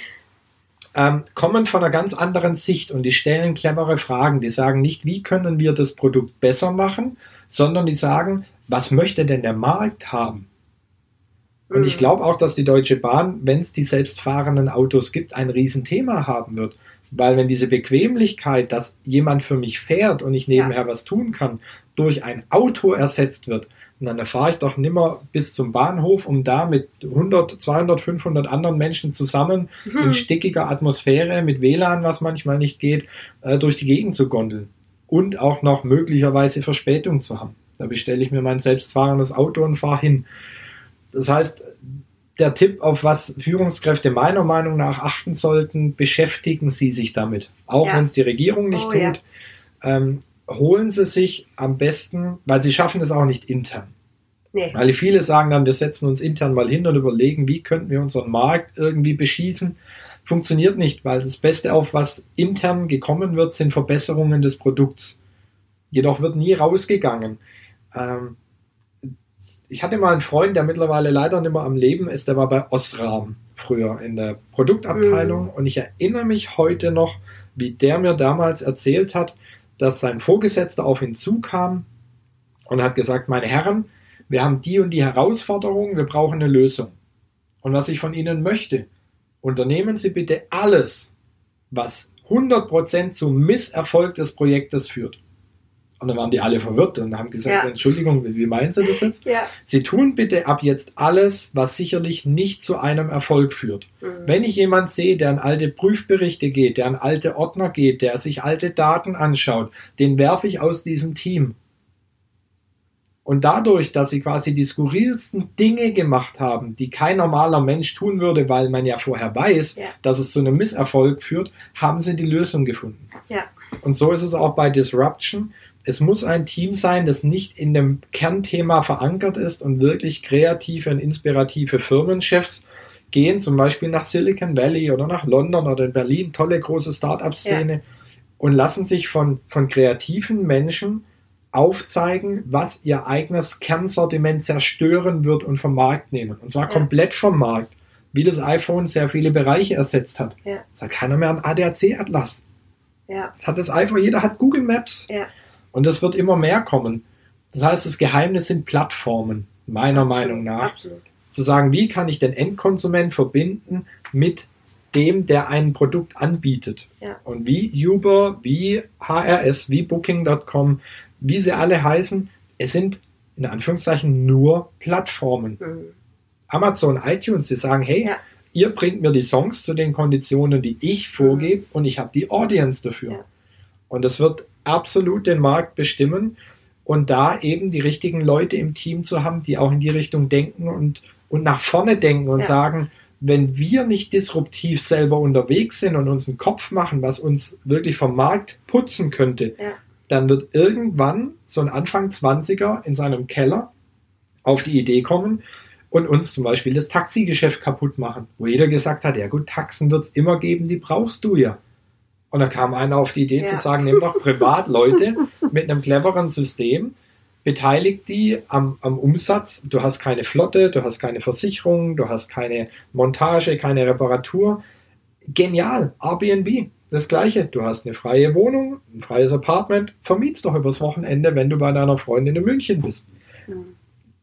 ähm, kommen von einer ganz anderen Sicht und die stellen clevere Fragen. Die sagen nicht, wie können wir das Produkt besser machen, sondern die sagen, was möchte denn der Markt haben? Und
Mhm.
ich glaube auch, dass die Deutsche Bahn, wenn es die selbstfahrenden Autos gibt, ein Riesenthema haben wird. Weil wenn diese Bequemlichkeit, dass jemand für mich fährt und ich nebenher was tun kann, durch ein Auto ersetzt wird, dann fahre ich doch nimmer bis zum Bahnhof, um da mit 100, 200, 500 anderen Menschen zusammen in
Hm.
stickiger Atmosphäre mit WLAN, was manchmal nicht geht, äh, durch die Gegend zu gondeln. Und auch noch möglicherweise Verspätung zu haben. Da bestelle ich mir mein selbstfahrendes Auto und fahre hin. Das heißt, der Tipp, auf was Führungskräfte meiner Meinung nach achten sollten, beschäftigen Sie sich damit. Auch
Ja.
wenn es die Regierung nicht
Oh,
tut.
ja.
Ähm, holen Sie sich am besten, weil Sie schaffen es auch nicht intern.
Nee.
Weil viele sagen dann, wir setzen uns intern mal hin und überlegen, wie könnten wir unseren Markt irgendwie beschießen. Funktioniert nicht, weil das Beste, auf was intern gekommen wird, sind Verbesserungen des Produkts. Jedoch wird nie rausgegangen. Ähm, ich hatte mal einen Freund, der mittlerweile leider nicht mehr am Leben ist, der war bei Osram früher in der Produktabteilung und ich erinnere mich heute noch, wie der mir damals erzählt hat, dass sein Vorgesetzter auf ihn zukam und hat gesagt, meine Herren, wir haben die und die Herausforderung, wir brauchen eine Lösung. Und was ich von Ihnen möchte, unternehmen Sie bitte alles, was 100% zum Misserfolg des Projektes führt. Und dann waren die alle verwirrt und haben gesagt,
Ja.
Entschuldigung, wie meinen Sie das jetzt?
Ja.
Sie tun bitte ab jetzt alles, was sicherlich nicht zu einem Erfolg führt.
Mhm.
Wenn ich jemand sehe, der an alte Prüfberichte geht, der an alte Ordner geht, der sich alte Daten anschaut, den werfe ich aus diesem Team. Und dadurch, dass sie quasi die skurrilsten Dinge gemacht haben, die kein normaler Mensch tun würde, weil man ja vorher weiß,
Ja.
dass es zu einem Misserfolg führt, haben sie die Lösung gefunden.
Ja.
Und so ist es auch bei Disruption. Es muss ein Team sein, das nicht in dem Kernthema verankert ist und wirklich kreative und inspirative Firmenchefs gehen zum Beispiel nach Silicon Valley oder nach London oder in Berlin, tolle große Start-up-Szene und lassen sich von, von kreativen Menschen aufzeigen, was ihr eigenes Kernsortiment zerstören wird und vom Markt nehmen. Und zwar
Ja.
komplett vom Markt. Wie das iPhone sehr viele Bereiche ersetzt hat.
Ja.
Es hat keiner mehr einen ADAC-Atlas.
Ja.
Das hat das iPhone, jeder hat Google Maps.
Ja.
Und das wird immer mehr kommen. Das heißt, das Geheimnis sind Plattformen, meiner
Absolut,
Meinung nach.
Absolut.
Zu sagen, wie kann ich den Endkonsument verbinden mit dem, der ein Produkt anbietet.
Ja.
Und wie Uber, wie HRS, wie Booking.com, wie sie alle heißen, es sind in Anführungszeichen nur Plattformen.
Mhm.
Amazon, iTunes, die sagen, hey,
Ja.
ihr bringt mir die Songs zu den Konditionen, die ich vorgebe und ich habe die Audience dafür.
Ja.
Und das wird absolut den Markt bestimmen und da eben die richtigen Leute im Team zu haben, die auch in die Richtung denken und, und nach vorne denken und
Ja.
sagen, wenn wir nicht disruptiv selber unterwegs sind und uns einen Kopf machen, was uns wirklich vom Markt putzen könnte,
Ja.
dann wird irgendwann so ein Anfang 20er in seinem Keller auf die Idee kommen und uns zum Beispiel das Taxigeschäft kaputt machen, wo jeder gesagt hat, ja gut, Taxen wird es immer geben, die brauchst du ja. Und da kam einer auf die Idee
Ja.
zu sagen, nimm doch Privatleute mit einem cleveren System, beteiligt die am, am Umsatz. Du hast keine Flotte, du hast keine Versicherung, du hast keine Montage, keine Reparatur. Genial, Airbnb, das gleiche. Du hast eine freie Wohnung, ein freies Apartment, vermiet's doch übers Wochenende, wenn du bei deiner Freundin in München bist.
Mhm.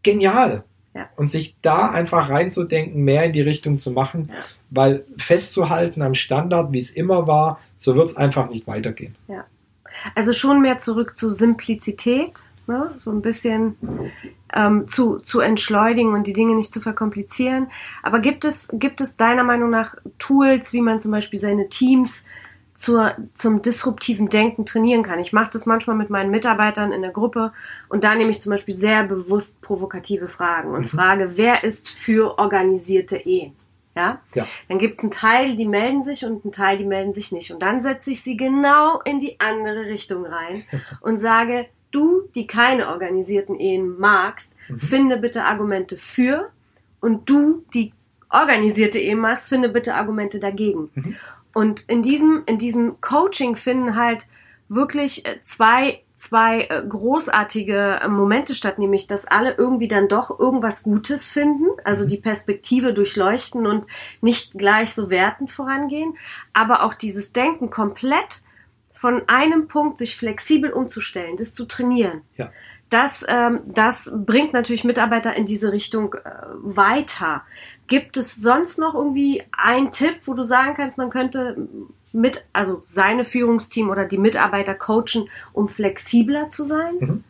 Genial.
Ja.
Und sich da einfach reinzudenken, mehr in die Richtung zu machen,
Ja.
weil festzuhalten am Standard, wie es immer war, so wird es einfach nicht weitergehen.
Also schon mehr zurück zu Simplizität, ne? so ein bisschen ähm, zu, zu entschleunigen und die Dinge nicht zu verkomplizieren. Aber gibt es, gibt es deiner Meinung nach Tools, wie man zum Beispiel seine Teams zur, zum disruptiven Denken trainieren kann. Ich mache das manchmal mit meinen Mitarbeitern in der Gruppe und da nehme ich zum Beispiel sehr bewusst provokative Fragen und mhm. frage, wer ist für organisierte Ehen? Ja? ja. Dann gibt es einen Teil, die melden sich und einen Teil, die melden sich nicht. Und dann setze ich sie genau in die andere Richtung rein und sage, du, die keine organisierten Ehen magst, mhm. finde bitte Argumente für und du, die organisierte Ehen magst, finde bitte Argumente dagegen. Mhm. Und in diesem, in diesem Coaching finden halt wirklich äh, zwei, zwei äh, großartige äh, Momente statt, nämlich, dass alle irgendwie dann doch irgendwas Gutes finden, also mhm. die Perspektive durchleuchten und nicht gleich so wertend vorangehen, aber auch dieses Denken komplett von einem Punkt sich flexibel umzustellen, das zu trainieren. Ja. Das, ähm, das bringt natürlich Mitarbeiter in diese Richtung äh, weiter. Gibt es sonst noch irgendwie einen Tipp, wo du sagen kannst, man könnte mit, also seine Führungsteam oder die Mitarbeiter coachen, um flexibler zu sein? Mhm.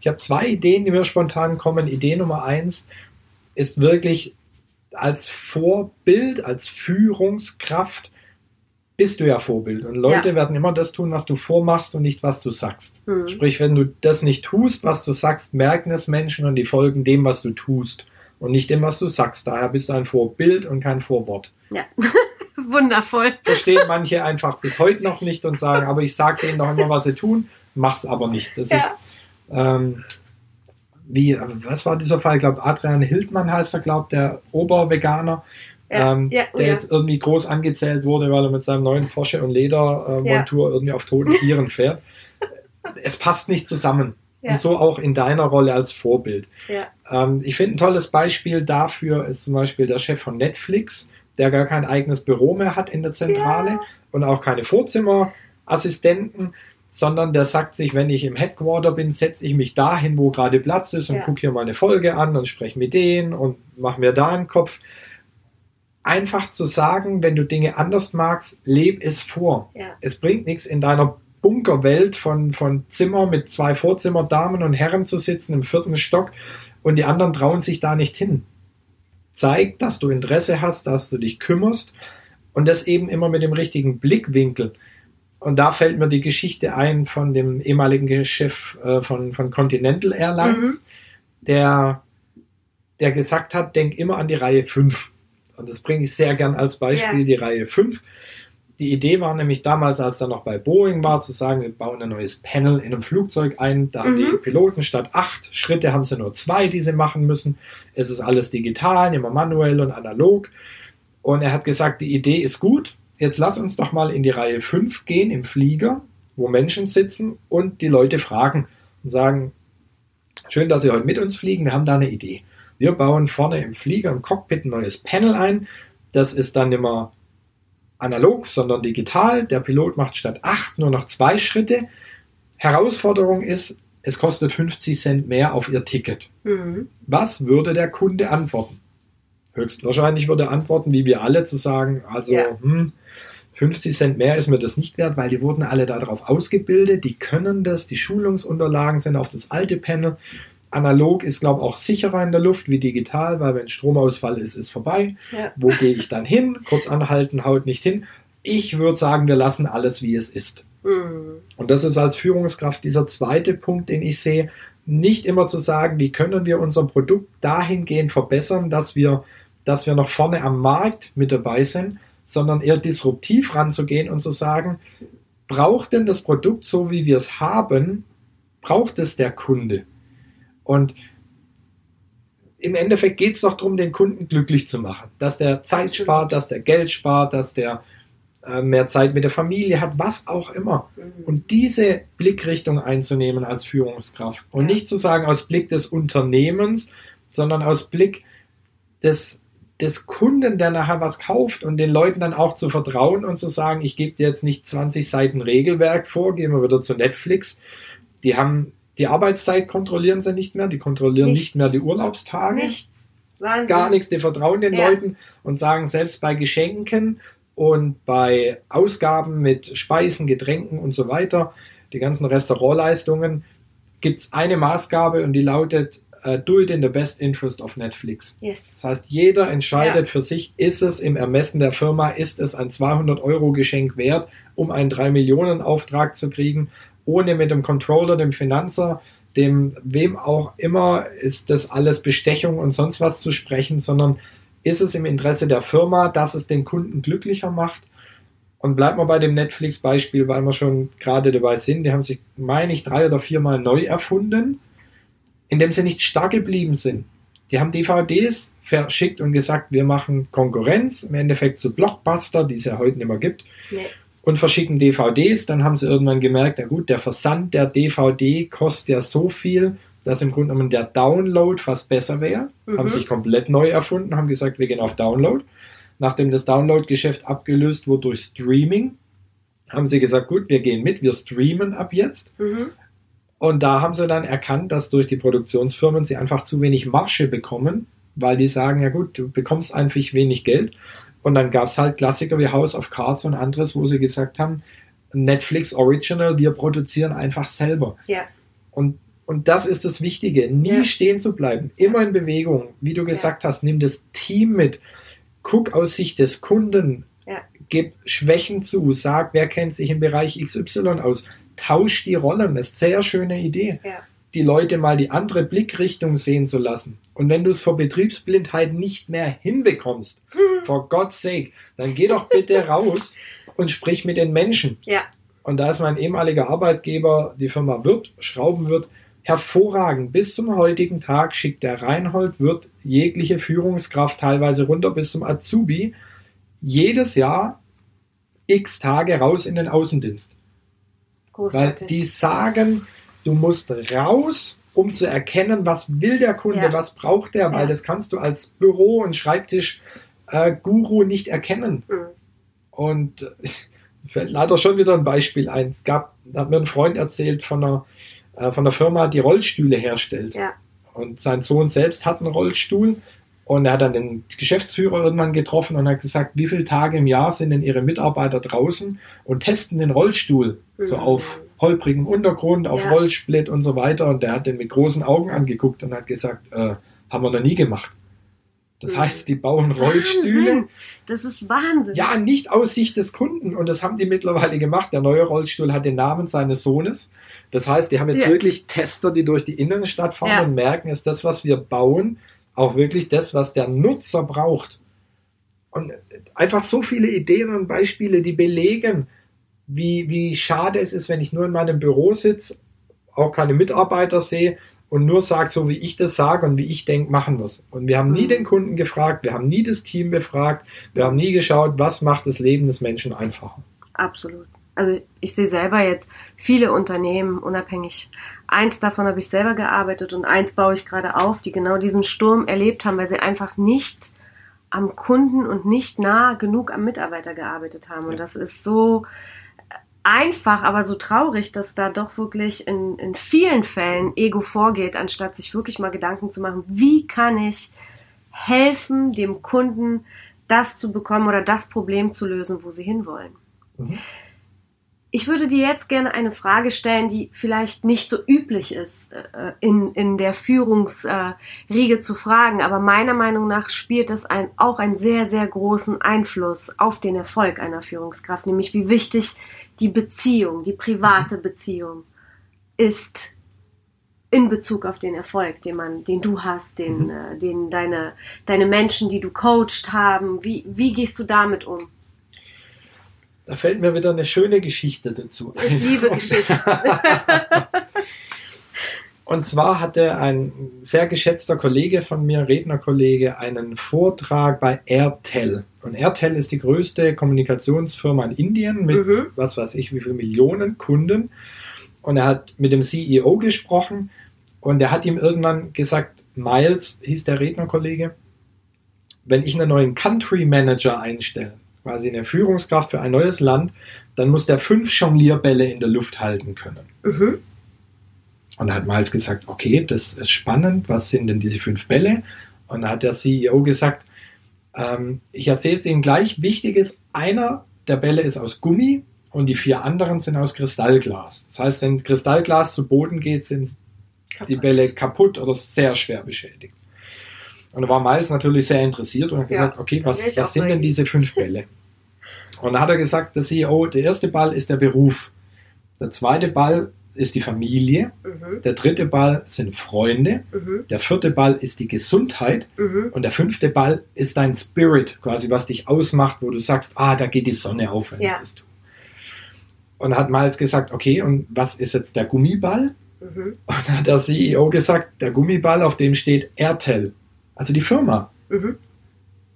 Ich habe zwei Ideen, die mir spontan kommen. Idee Nummer eins ist wirklich als Vorbild, als Führungskraft bist du ja Vorbild. Und Leute ja. werden immer das tun, was du vormachst und nicht, was du sagst. Mhm. Sprich, wenn du das nicht tust, was du sagst, merken es Menschen und die folgen dem, was du tust und nicht dem, was du sagst. Daher bist du ein Vorbild und kein Vorwort.
Ja, wundervoll.
Verstehen manche einfach bis heute noch nicht und sagen, aber ich sage denen doch immer, was sie tun, mach's aber nicht. Das ja. ist ähm, wie, was war dieser Fall? Ich glaube, Adrian Hildmann heißt er, glaube der Oberveganer. Ja, ähm, ja, oh, der jetzt irgendwie groß angezählt wurde, weil er mit seinem neuen Porsche und Ledermontur äh, irgendwie auf toten Tieren fährt. es passt nicht zusammen. Ja. Und so auch in deiner Rolle als Vorbild. Ja. Ähm, ich finde ein tolles Beispiel dafür ist zum Beispiel der Chef von Netflix, der gar kein eigenes Büro mehr hat in der Zentrale ja. und auch keine Vorzimmerassistenten, sondern der sagt sich, wenn ich im Headquarter bin, setze ich mich dahin, wo gerade Platz ist und ja. gucke hier mal eine Folge an und spreche mit denen und mache mir da einen Kopf. Einfach zu sagen, wenn du Dinge anders magst, leb es vor. Ja. Es bringt nichts in deiner Bunkerwelt von, von Zimmer mit zwei Vorzimmerdamen und Herren zu sitzen im vierten Stock und die anderen trauen sich da nicht hin. Zeig, dass du Interesse hast, dass du dich kümmerst und das eben immer mit dem richtigen Blickwinkel. Und da fällt mir die Geschichte ein von dem ehemaligen Chef äh, von, von Continental Airlines, mhm. der, der gesagt hat, denk immer an die Reihe 5. Und das bringe ich sehr gern als Beispiel, ja. die Reihe 5. Die Idee war nämlich damals, als er noch bei Boeing war, zu sagen, wir bauen ein neues Panel in einem Flugzeug ein. Da mhm. haben die. Piloten statt acht Schritte haben sie nur zwei, die sie machen müssen. Es ist alles digital, immer manuell und analog. Und er hat gesagt, die Idee ist gut. Jetzt lass uns doch mal in die Reihe 5 gehen im Flieger, wo Menschen sitzen und die Leute fragen und sagen, schön, dass Sie heute mit uns fliegen, wir haben da eine Idee. Wir bauen vorne im Flieger im Cockpit ein neues Panel ein. Das ist dann immer analog, sondern digital. Der Pilot macht statt acht nur noch zwei Schritte. Herausforderung ist, es kostet 50 Cent mehr auf Ihr Ticket. Mhm. Was würde der Kunde antworten? Höchstwahrscheinlich würde er antworten, wie wir alle, zu sagen, also ja. hm, 50 Cent mehr ist mir das nicht wert, weil die wurden alle darauf ausgebildet, die können das, die Schulungsunterlagen sind auf das alte Panel analog ist, glaube ich, auch sicherer in der Luft wie digital, weil wenn Stromausfall ist, ist vorbei. Ja. Wo gehe ich dann hin? Kurz anhalten, haut nicht hin. Ich würde sagen, wir lassen alles, wie es ist. Mhm. Und das ist als Führungskraft dieser zweite Punkt, den ich sehe. Nicht immer zu sagen, wie können wir unser Produkt dahingehend verbessern, dass wir, dass wir noch vorne am Markt mit dabei sind, sondern eher disruptiv ranzugehen und zu sagen, braucht denn das Produkt so, wie wir es haben, braucht es der Kunde? Und im Endeffekt geht es doch darum, den Kunden glücklich zu machen. Dass der Zeit spart, dass der Geld spart, dass der äh, mehr Zeit mit der Familie hat, was auch immer. Mhm. Und diese Blickrichtung einzunehmen als Führungskraft. Und nicht zu sagen aus Blick des Unternehmens, sondern aus Blick des, des Kunden, der nachher was kauft und den Leuten dann auch zu vertrauen und zu sagen, ich gebe dir jetzt nicht 20 Seiten Regelwerk vor, gehen wir wieder zu Netflix. Die haben die Arbeitszeit kontrollieren sie nicht mehr, die kontrollieren nichts. nicht mehr die Urlaubstage. Nichts. Wahnsinn. Gar nichts, die vertrauen den ja. Leuten und sagen, selbst bei Geschenken und bei Ausgaben mit Speisen, Getränken und so weiter, die ganzen Restaurantleistungen, gibt es eine Maßgabe und die lautet, äh, do it in the best interest of Netflix.
Yes.
Das heißt, jeder entscheidet
Ja.
für sich, ist es im Ermessen der Firma, ist es ein 200 Euro Geschenk wert, um einen 3 Millionen Auftrag zu kriegen, ohne mit dem Controller, dem Finanzer, dem wem auch immer, ist das alles Bestechung und sonst was zu sprechen, sondern ist es im Interesse der Firma, dass es den Kunden glücklicher macht? Und bleibt mal bei dem Netflix-Beispiel, weil wir schon gerade dabei sind. Die haben sich, meine ich, drei oder viermal neu erfunden, indem sie nicht starr geblieben sind. Die haben DVDs verschickt und gesagt, wir machen Konkurrenz, im Endeffekt zu Blockbuster, die es ja heute nicht mehr gibt,
Nee.
Und verschicken DVDs. Dann haben sie irgendwann gemerkt, na gut, der Versand der DVD kostet ja so viel, dass im Grunde genommen der Download fast besser wäre.
Mhm.
Haben sich komplett neu erfunden, haben gesagt, wir gehen auf Download. Nachdem das Download-Geschäft abgelöst wurde durch Streaming, haben sie gesagt, gut, wir gehen mit, wir streamen ab jetzt.
Mhm.
Und da haben sie dann erkannt, dass durch die Produktionsfirmen sie einfach zu wenig Marge bekommen, weil die sagen, ja gut, du bekommst einfach wenig Geld. Und dann gab es halt Klassiker wie House of Cards und anderes, wo sie gesagt haben, Netflix Original, wir produzieren einfach selber.
Ja.
Und, und das ist das Wichtige, nie
Ja.
stehen zu bleiben, immer in Bewegung. Wie du gesagt hast, nimm das Team mit, guck aus Sicht des Kunden,
Ja.
gib Schwächen zu, sag, wer kennt sich im Bereich XY aus, tausch die Rollen, das ist eine sehr schöne Idee.
Ja.
Die Leute mal die andere Blickrichtung sehen zu lassen. Und wenn du es vor Betriebsblindheit nicht mehr hinbekommst, for God's sake, dann geh doch bitte raus und sprich mit den Menschen.
Ja.
Und da ist mein ehemaliger Arbeitgeber, die Firma Wirt, Schraubenwirt, hervorragend. Bis zum heutigen Tag schickt der Reinhold Wirt jegliche Führungskraft teilweise runter bis zum Azubi jedes Jahr x Tage raus in den Außendienst. Weil
Großartig.
die sagen, du musst raus, um zu erkennen, was will der Kunde,
Ja.
was braucht er, weil
Ja.
das kannst du als Büro- und Schreibtisch-Guru nicht erkennen.
Mhm.
Und äh, fällt leider schon wieder ein Beispiel ein. Es gab, da hat mir ein Freund erzählt von einer, äh, von einer Firma, die Rollstühle herstellt.
Ja.
Und sein Sohn selbst hat einen Rollstuhl. Und er hat dann den Geschäftsführer irgendwann getroffen und hat gesagt, wie viele Tage im Jahr sind denn ihre Mitarbeiter draußen und testen den Rollstuhl so
Mhm.
auf holprigem Untergrund, auf
Ja.
Rollsplit und so weiter. Und der hat den mit großen Augen angeguckt und hat gesagt, äh, haben wir noch nie gemacht. Das
Mhm.
heißt, die bauen Rollstühle.
Wahnsinn. Das ist Wahnsinn.
Ja, nicht aus Sicht des Kunden. Und das haben die mittlerweile gemacht. Der neue Rollstuhl hat den Namen seines Sohnes. Das heißt, die haben jetzt
Ja.
wirklich Tester, die durch die Innenstadt fahren
Ja.
und merken, ist das, was wir bauen, auch wirklich das, was der Nutzer braucht. Und einfach so viele Ideen und Beispiele, die belegen, wie, wie schade es ist, wenn ich nur in meinem Büro sitze, auch keine Mitarbeiter sehe und nur sage, so wie ich das sage und wie ich denke, machen es. Und wir haben nie
Mhm.
den Kunden gefragt, wir haben nie das Team befragt, wir haben nie geschaut, was macht das Leben des Menschen einfacher.
Absolut. Also ich sehe selber jetzt viele Unternehmen unabhängig. Eins davon habe ich selber gearbeitet und eins baue ich gerade auf, die genau diesen Sturm erlebt haben, weil sie einfach nicht am Kunden und nicht nah genug am Mitarbeiter gearbeitet haben. Und das ist so einfach, aber so traurig, dass da doch wirklich in, in vielen Fällen Ego vorgeht, anstatt sich wirklich mal Gedanken zu machen, wie kann ich helfen, dem Kunden das zu bekommen oder das Problem zu lösen, wo sie hinwollen.
Mhm.
Ich würde dir jetzt gerne eine Frage stellen, die vielleicht nicht so üblich ist, äh, in, in der Führungsriege zu fragen, aber meiner Meinung nach spielt das ein, auch einen sehr, sehr großen Einfluss auf den Erfolg einer Führungskraft, nämlich wie wichtig die Beziehung, die private Beziehung ist in Bezug auf den Erfolg, den man, den du hast, den,
Mhm.
äh, den deine, deine Menschen, die du coacht haben. Wie, wie gehst du damit um?
Da fällt mir wieder eine schöne Geschichte dazu.
Ich liebe Geschichten.
Und zwar hatte ein sehr geschätzter Kollege von mir, Rednerkollege, einen Vortrag bei Airtel. Und Airtel ist die größte Kommunikationsfirma in Indien mit
Mhm.
was weiß ich, wie viel Millionen Kunden. Und er hat mit dem CEO gesprochen und er hat ihm irgendwann gesagt, Miles hieß der Rednerkollege, wenn ich einen neuen Country Manager einstelle, quasi eine Führungskraft für ein neues Land, dann muss der fünf Jonglierbälle in der Luft halten können.
Mhm.
Und da hat Miles gesagt, okay, das ist spannend, was sind denn diese fünf Bälle? Und da hat der CEO gesagt, ähm, ich erzähle es Ihnen gleich, wichtig ist, einer der Bälle ist aus Gummi und die vier anderen sind aus Kristallglas. Das heißt, wenn Kristallglas zu Boden geht, sind die Bälle kaputt oder sehr schwer beschädigt. Und da war Miles natürlich sehr interessiert und hat
Ja,
gesagt, okay, was, was sind denn diese fünf Bälle? Und dann hat er gesagt, der CEO, der erste Ball ist der Beruf. Der zweite Ball ist die Familie.
Mhm.
Der dritte Ball sind Freunde.
Mhm.
Der vierte Ball ist die Gesundheit.
Mhm.
Und der fünfte Ball ist dein Spirit, quasi was dich ausmacht, wo du sagst, ah, da geht die Sonne auf, wenn
Ja.
ich das tue. Und hat Miles gesagt, okay, und was ist jetzt der Gummiball?
Mhm.
Und dann hat der CEO gesagt, der Gummiball, auf dem steht Airtel, also die Firma.
Mhm.
Und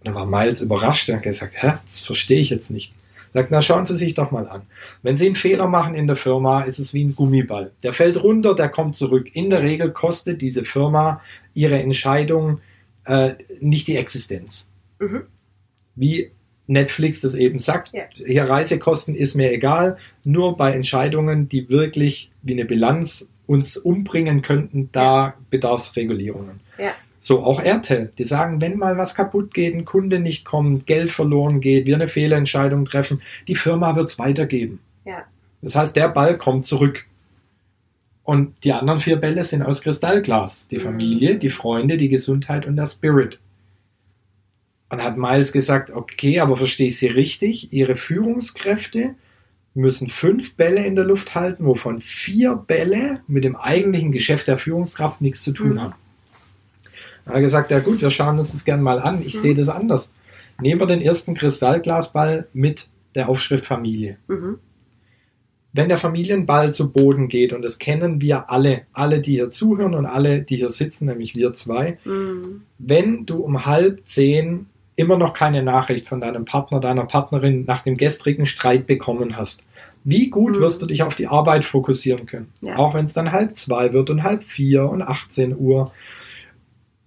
dann war Miles überrascht und hat gesagt, hä, das verstehe ich jetzt nicht. Sagt, na schauen Sie sich doch mal an. Wenn Sie einen Fehler machen in der Firma, ist es wie ein Gummiball. Der fällt runter, der kommt zurück. In der Regel kostet diese Firma ihre Entscheidung äh, nicht die Existenz.
Mhm.
Wie Netflix das eben sagt,
Ja.
hier Reisekosten ist mir egal, nur bei Entscheidungen, die wirklich wie eine Bilanz uns umbringen könnten, da bedarf es Regulierungen.
Ja.
So, auch Airtel, die sagen, wenn mal was kaputt geht, ein Kunde nicht kommt, Geld verloren geht, wir eine Fehlentscheidung treffen, die Firma wird es weitergeben.
Ja.
Das heißt, der Ball kommt zurück. Und die anderen vier Bälle sind aus Kristallglas. Die
Mhm.
Familie, die Freunde, die Gesundheit und der Spirit. Und hat Miles gesagt, okay, aber verstehe ich Sie richtig? Ihre Führungskräfte müssen fünf Bälle in der Luft halten, wovon vier Bälle mit dem eigentlichen Geschäft der Führungskraft nichts zu tun
Mhm.
haben. Dann hat er gesagt, ja gut, wir schauen uns das gerne mal an. Ich
Mhm.
sehe das anders. Nehmen wir den ersten Kristallglasball mit der Aufschrift Familie.
Mhm.
Wenn der Familienball zu Boden geht, und das kennen wir alle, alle, die hier zuhören und alle, die hier sitzen, nämlich wir zwei,
Mhm.
wenn du um halb zehn immer noch keine Nachricht von deinem Partner, deiner Partnerin nach dem gestrigen Streit bekommen hast, wie gut
Mhm.
wirst du dich auf die Arbeit fokussieren können?
Ja.
Auch wenn es dann halb zwei wird und halb vier und 18 Uhr.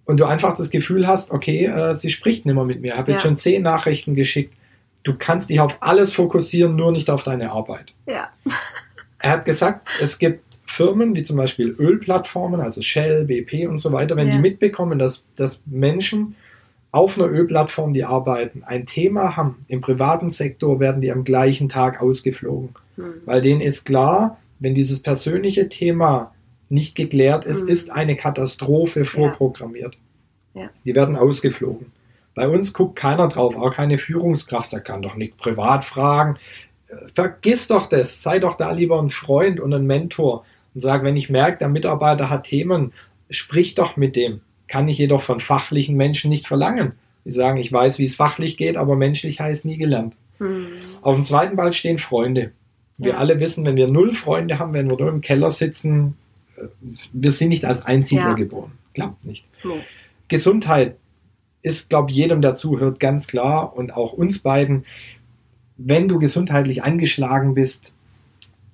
Und du einfach das Gefühl hast, okay, äh, sie spricht nicht mehr mit mir. Ich habe jetzt
Ja.
schon zehn Nachrichten geschickt. Du kannst dich auf alles fokussieren, nur nicht auf deine Arbeit.
Ja.
Er hat gesagt, es gibt Firmen wie zum Beispiel Ölplattformen, also Shell, BP und so weiter, wenn
Ja.
die mitbekommen, dass, dass Menschen auf einer Ölplattform, die arbeiten, ein Thema haben, im privaten Sektor werden die am gleichen Tag ausgeflogen.
Mhm.
Weil denen ist klar, wenn dieses persönliche Thema nicht geklärt ist,
Mhm.
ist eine Katastrophe vorprogrammiert.
Ja.
Die werden ausgeflogen. Bei uns guckt keiner drauf, auch keine Führungskraft, der kann doch nicht privat fragen. Äh, Vergiss doch das, sei doch da lieber ein Freund und ein Mentor und sag, wenn ich merke, der Mitarbeiter hat Themen, sprich doch mit dem. Kann ich jedoch von fachlichen Menschen nicht verlangen. Die sagen, ich weiß, wie es fachlich geht, aber menschlich heißt nie gelernt.
Mhm.
Auf dem zweiten Ball stehen Freunde. Wir
Ja.
alle wissen, wenn wir null Freunde haben, wenn wir nur im Keller sitzen, wir sind nicht als Einsiedler
Ja.
geboren. Klappt nicht.
Nee.
Gesundheit ist, glaube ich, jedem, der zuhört, ganz klar und auch uns beiden. Wenn du gesundheitlich angeschlagen bist,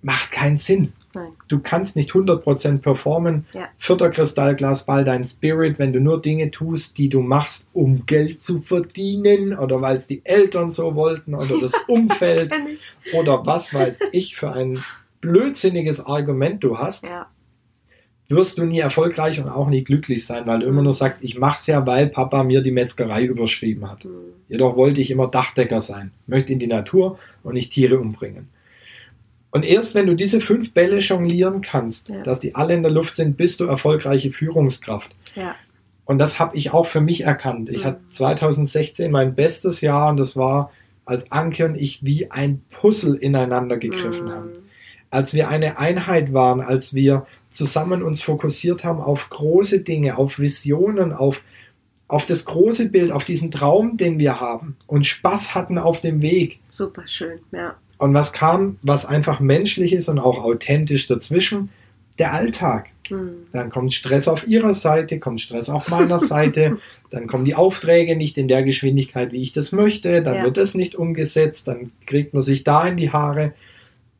macht keinen Sinn.
Nein.
Du kannst nicht 100% performen.
Ja.
Vierter Kristallglasball, dein Spirit, wenn du nur Dinge tust, die du machst, um Geld zu verdienen oder weil es die Eltern so wollten oder das Umfeld
ich.
oder was weiß ich für ein blödsinniges Argument du hast,
Ja.
Wirst du nie erfolgreich und auch nie glücklich sein, weil du immer nur sagst, ich mach's ja, weil Papa mir die Metzgerei überschrieben hat.
Mhm.
Jedoch wollte ich immer Dachdecker sein, möchte in die Natur und nicht Tiere umbringen. Und erst wenn du diese fünf Bälle jonglieren kannst,
Ja.
dass die alle in der Luft sind, bist du erfolgreiche Führungskraft.
Ja.
Und das habe ich auch für mich erkannt. Ich
Mhm.
hatte 2016 mein bestes Jahr und das war, als Anke und ich wie ein Puzzle ineinander gegriffen
Mhm.
haben. Als wir eine Einheit waren, als wir zusammen uns fokussiert haben auf große Dinge, auf Visionen, auf, auf das große Bild, auf diesen Traum, den wir haben und Spaß hatten auf dem Weg.
Super schön. Ja.
Und was kam, was einfach menschlich ist und auch authentisch dazwischen? Der Alltag.
Mhm.
Dann kommt Stress auf ihrer Seite, kommt Stress auf meiner Seite, dann kommen die Aufträge nicht in der Geschwindigkeit, wie ich das möchte, dann
Ja.
wird es nicht umgesetzt, dann kriegt man sich da in die Haare.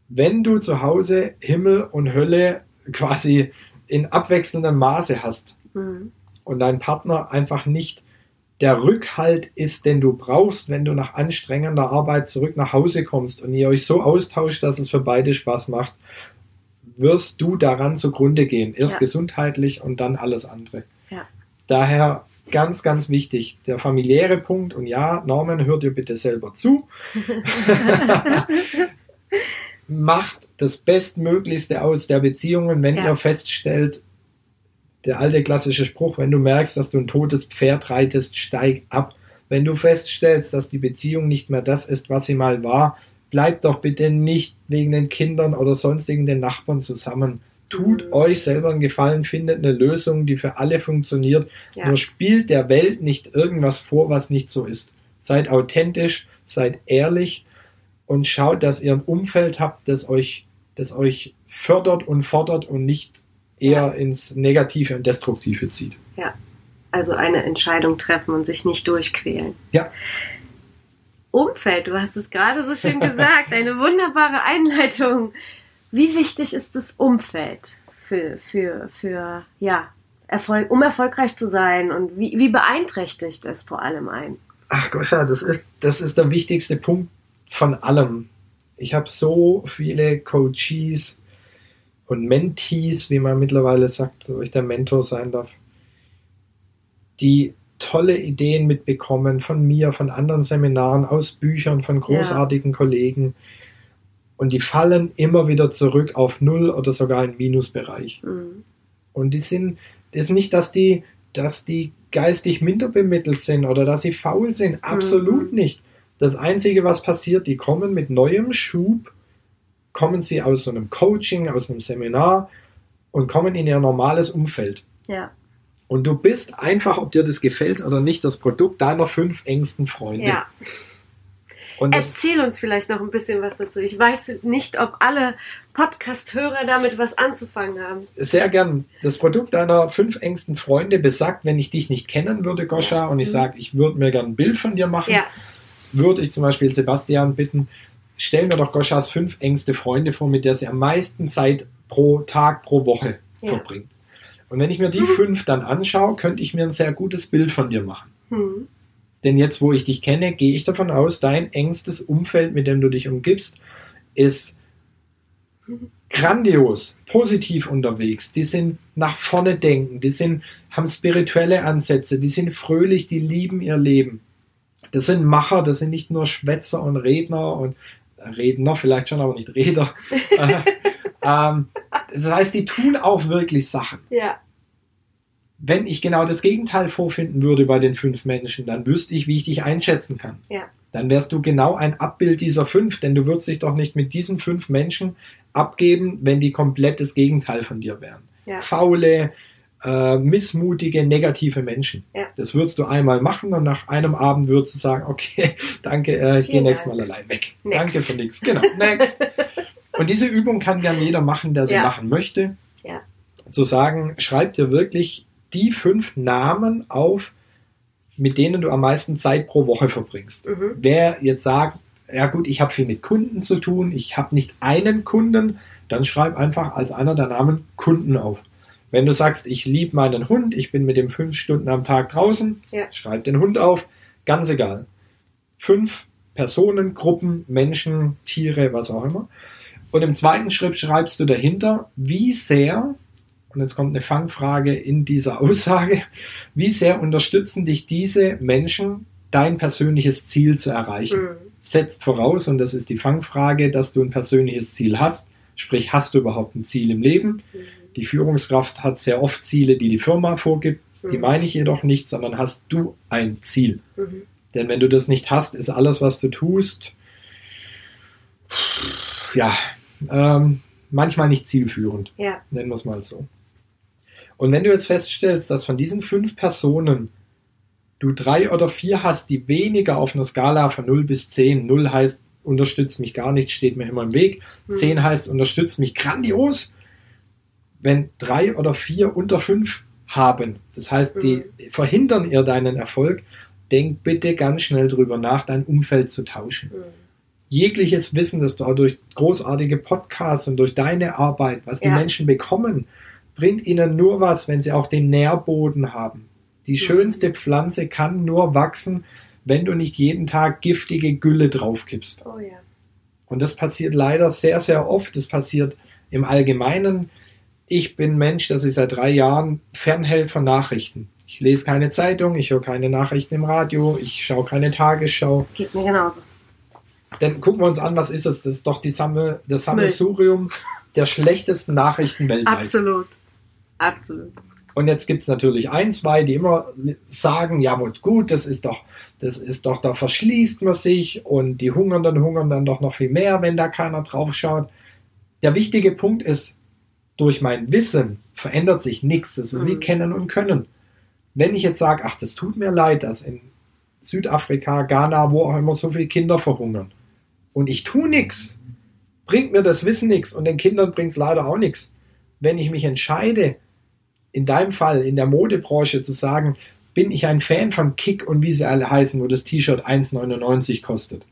Wenn du zu Hause Himmel und Hölle quasi in abwechselndem Maße hast
Mhm.
und dein Partner einfach nicht der Rückhalt ist, den du brauchst, wenn du nach anstrengender Arbeit zurück nach Hause kommst und ihr euch so austauscht, dass es für beide Spaß macht, wirst du daran zugrunde gehen. Erst
Ja.
gesundheitlich und dann alles andere.
Ja.
Daher ganz, ganz wichtig, der familiäre Punkt. Und ja, Norman, hört dir bitte selber zu. Macht das Bestmöglichste aus der Beziehungen, wenn
Ja.
ihr feststellt, Der alte klassische Spruch, wenn du merkst, dass du ein totes Pferd reitest, steig ab. Wenn du feststellst, dass die Beziehung nicht mehr das ist, was sie mal war, bleib doch bitte nicht wegen den Kindern oder sonstigen den Nachbarn zusammen. Tut
Mhm.
euch selber einen Gefallen, findet eine Lösung, die für alle funktioniert.
Ja.
Nur spielt der Welt nicht irgendwas vor, was nicht so ist. Seid authentisch, seid ehrlich und schaut, dass ihr ein Umfeld habt, das euch, das euch fördert und fordert und nicht eher
Ja.
ins Negative und Destruktive zieht.
Also eine Entscheidung treffen und sich nicht durchquälen.
Ja.
Umfeld, du hast es gerade so schön gesagt, eine wunderbare Einleitung. Wie wichtig ist das Umfeld für, für, für ja, Erfolg, um erfolgreich zu sein und wie, wie beeinträchtigt es vor allem ein?
Ach Goscha, das ist, das ist der wichtigste Punkt von allem. Ich habe so viele Coaches und Mentees, wie man mittlerweile sagt, so ich der Mentor sein darf, die tolle Ideen mitbekommen von mir, von anderen Seminaren, aus Büchern, von großartigen Kollegen. Und die fallen immer wieder zurück auf Null oder sogar in Minusbereich.
Mhm.
Und die sind, das ist nicht, dass die, dass die geistig minder bemittelt sind oder dass sie faul sind. Absolut
Mhm.
nicht. Das Einzige, was passiert, die kommen mit neuem Schub, kommen sie aus so einem Coaching, aus einem Seminar und kommen in ihr normales Umfeld.
Ja,
Und du bist einfach, ob dir das gefällt oder nicht, das Produkt deiner fünf engsten Freunde.
ja.
Und
Erzähl uns vielleicht noch ein bisschen was dazu. Ich weiß nicht, ob alle Podcast-Hörer damit was anzufangen haben.
sehr gern. Das Produkt deiner fünf engsten Freunde besagt, wenn ich dich nicht kennen würde, Goscha, und ich
Mhm.
sage, ich würde mir gern ein Bild von dir machen,
Ja,
würde ich zum Beispiel Sebastian bitten, stell mir doch Goschas fünf engste Freunde vor, mit der sie am meisten Zeit pro Tag, pro Woche
Ja.
verbringt. Und wenn ich mir die fünf dann anschaue, könnte ich mir ein sehr gutes Bild von dir machen.
hm.
Denn jetzt, wo ich dich kenne, gehe ich davon aus, dein engstes Umfeld, mit dem du dich umgibst, ist grandios, positiv unterwegs. Die sind nach vorne denken, die sind, haben spirituelle Ansätze, die sind fröhlich, die lieben ihr Leben. Das sind Macher, das sind nicht nur Schwätzer und Redner und äh, Redner vielleicht schon, aber nicht Reder. äh, ähm, das heißt, die tun auch wirklich Sachen
ja,
wenn ich genau das Gegenteil vorfinden würde bei den fünf Menschen, dann wüsste ich, wie ich dich einschätzen kann.
Ja.
Dann wärst du genau ein Abbild dieser fünf, denn du würdest dich doch nicht mit diesen fünf Menschen abgeben, wenn die komplett das Gegenteil von dir wären.
Ja.
Faule, äh, missmutige, negative Menschen.
Ja.
Das würdest du einmal machen und nach einem Abend würdest du sagen, okay, danke, äh, ich gehe nächstes. Mal allein weg.
Next.
Danke für nichts. Genau, next. und diese Übung kann gern jeder machen, der sie
Ja.
machen möchte.
Ja.
Zu sagen, schreib dir wirklich die fünf Namen auf, mit denen du am meisten Zeit pro Woche verbringst.
mhm.
Wer jetzt sagt, ja gut, ich habe viel mit Kunden zu tun, ich habe nicht einen Kunden, dann schreib einfach als einer der Namen Kunden auf. Wenn du sagst, ich liebe meinen Hund, ich bin mit dem fünf Stunden am Tag draußen,
Ja.
schreib den Hund auf, ganz egal. Fünf Personen, Gruppen, Menschen, Tiere, was auch immer. Und im zweiten Schritt schreibst du dahinter, wie sehr, und jetzt kommt eine Fangfrage in dieser Aussage, wie sehr unterstützen dich diese Menschen, dein persönliches Ziel zu erreichen?
Mhm.
setzt voraus, und das ist die Fangfrage, dass du ein persönliches Ziel hast. Sprich, hast du überhaupt ein Ziel im Leben? Die Führungskraft hat sehr oft Ziele, die die Firma vorgibt. Die
Mhm.
meine ich jedoch nicht, sondern hast du ein Ziel.
Mhm.
Denn wenn du das nicht hast, ist alles, was du tust, ja, ähm, manchmal nicht zielführend.
Ja,
Nennen wir es mal so. Und wenn du jetzt feststellst, dass von diesen fünf Personen du drei oder vier hast, die weniger auf einer Skala von 0 bis 10, 0 heißt, unterstützt mich gar nicht, steht mir immer im Weg,
Mhm.
10 heißt, unterstützt mich grandios, wenn drei oder vier unter fünf haben, das heißt, die verhindern ihr deinen Erfolg, denk bitte ganz schnell drüber nach, dein Umfeld zu tauschen
Mhm.
jegliches Wissen, das du auch durch großartige Podcasts und durch deine Arbeit, was die
Ja.
Menschen bekommen, bringt ihnen nur was, wenn sie auch den Nährboden haben. Die
Mhm.
schönste Pflanze kann nur wachsen, wenn du nicht jeden Tag giftige Gülle draufkippst.
Oh ja.
Und das passiert leider sehr, sehr oft. Das passiert im Allgemeinen. Ich bin Mensch, der sich seit drei Jahren fernhält von Nachrichten. Ich lese keine Zeitung, ich höre keine Nachrichten im Radio, ich schaue keine Tagesschau.
Geht mir genauso.
Dann gucken wir uns an, was ist es? Das ist doch die Samme, das. Sammelsurium der schlechtesten Nachrichten weltweit.
Absolut. Absolut.
Und jetzt gibt es natürlich ein, zwei, die immer sagen, ja gut, das ist doch, das ist doch, da verschließt man sich und die Hungernden hungern dann doch noch viel mehr, wenn da keiner drauf schaut. Der wichtige Punkt ist, durch mein Wissen verändert sich nichts. Das ist mhm. wie Kennen und Können. Wenn ich jetzt sage, ach, das tut mir leid, dass in Südafrika, Ghana, wo auch immer so viele Kinder verhungern und ich tue nichts, bringt mir das Wissen nichts und den Kindern bringt es leider auch nichts. Wenn ich mich entscheide, in deinem Fall in der Modebranche zu sagen, bin ich ein Fan von Kick und wie sie alle heißen, wo das T-Shirt 1,99 kostet.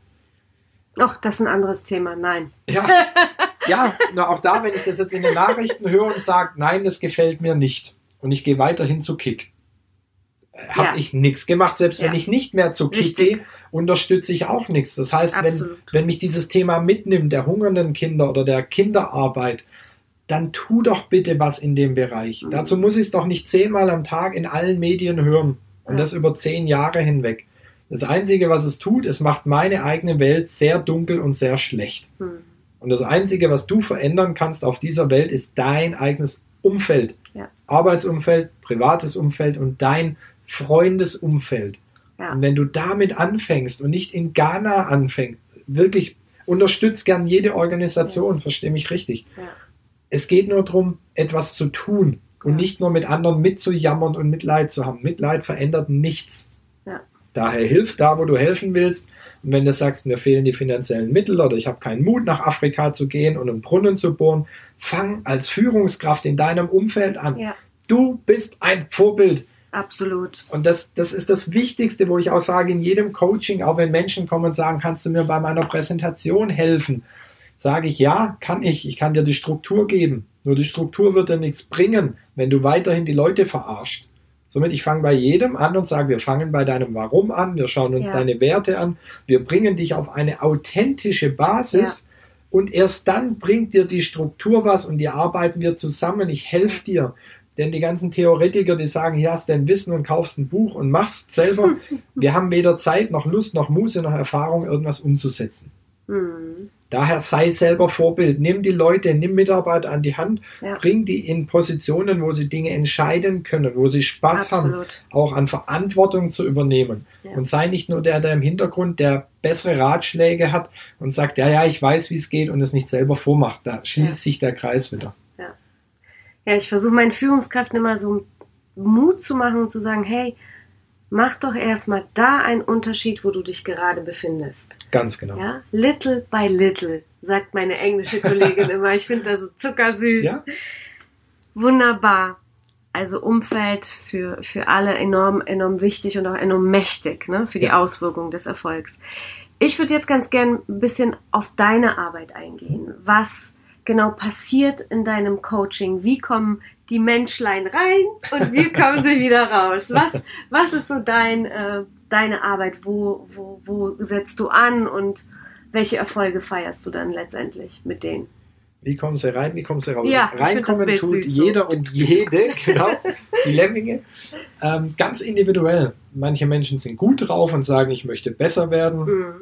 Ach, das ist ein anderes Thema, nein.
Ja, ja nur auch da, wenn ich das jetzt in den Nachrichten höre und sage, nein, das gefällt mir nicht und ich gehe weiterhin zu Kick, habe ja. ich nichts gemacht. Selbst ja. wenn ich nicht mehr zu Kick gehe, unterstütze ich auch nichts. Das heißt, wenn, wenn mich dieses Thema mitnimmt, der hungernden Kinder oder der Kinderarbeit, dann tu doch bitte was in dem Bereich. Mhm. Dazu muss ich es doch nicht zehnmal am Tag in allen Medien hören und ja. das über zehn Jahre hinweg. Das Einzige, was es tut, es macht meine eigene Welt sehr dunkel und sehr schlecht. Mhm. Und das Einzige, was du verändern kannst auf dieser Welt, ist dein eigenes Umfeld. Ja. Arbeitsumfeld, privates Umfeld und dein Freundesumfeld. Ja. Und wenn du damit anfängst und nicht in Ghana anfängst, wirklich unterstützt gern jede Organisation, ja. verstehe mich richtig. Es geht nur darum, etwas zu tun und nicht nur mit anderen mitzujammern und Mitleid zu haben. Mitleid verändert nichts. Daher hilf da, wo du helfen willst. Und wenn du sagst, mir fehlen die finanziellen Mittel oder ich habe keinen Mut, nach Afrika zu gehen und einen Brunnen zu bohren, fang als Führungskraft in deinem Umfeld an. Ja. Du bist ein Vorbild.
Absolut.
Und das, das ist das Wichtigste, wo ich auch sage, in jedem Coaching, auch wenn Menschen kommen und sagen, kannst du mir bei meiner Präsentation helfen? sage ich, ja, kann ich, ich kann dir die Struktur geben. Nur die Struktur wird dir nichts bringen, wenn du weiterhin die Leute verarscht. Somit, ich fange bei jedem an und sage, wir fangen bei deinem Warum an, wir schauen uns ja. deine Werte an, wir bringen dich auf eine authentische Basis ja. und erst dann bringt dir die Struktur was und die arbeiten wir zusammen, ich helfe dir. Denn die ganzen Theoretiker, die sagen, hier hast du ein Wissen und kaufst ein Buch und machst selber, wir haben weder Zeit noch Lust noch Muße noch Erfahrung, irgendwas umzusetzen. Mhm. Daher sei selber Vorbild. Nimm die Leute, nimm Mitarbeiter an die Hand, ja. bring die in Positionen, wo sie Dinge entscheiden können, wo sie Spaß Absolut. haben, auch an Verantwortung zu übernehmen. Ja. Und sei nicht nur der, der im Hintergrund, der bessere Ratschläge hat und sagt, ja, ja, ich weiß, wie es geht und es nicht selber vormacht. Da schließt ja. sich der Kreis wieder.
Ja, ja ich versuche meinen Führungskräften immer so Mut zu machen und zu sagen, hey, mach doch erstmal da einen Unterschied, wo du dich gerade befindest.
Ganz genau.
Ja? Little by little, sagt meine englische Kollegin immer. Ich finde das so zuckersüß. Ja? Wunderbar. Also Umfeld für, für alle enorm, enorm wichtig und auch enorm mächtig, ne? für die ja. Auswirkungen des Erfolgs. Ich würde jetzt ganz gern ein bisschen auf deine Arbeit eingehen. Was genau passiert in deinem Coaching? Wie kommen die Menschlein rein und wie kommen sie wieder raus? Was, was ist so dein, äh, deine Arbeit? Wo, wo, wo setzt du an und welche Erfolge feierst du dann letztendlich mit denen?
Wie kommen sie rein, wie kommen sie raus? Ja, Reinkommen tut jeder so. und jede, genau, die Lemminge. Ähm, ganz individuell. Manche Menschen sind gut drauf und sagen, ich möchte besser werden. Mhm.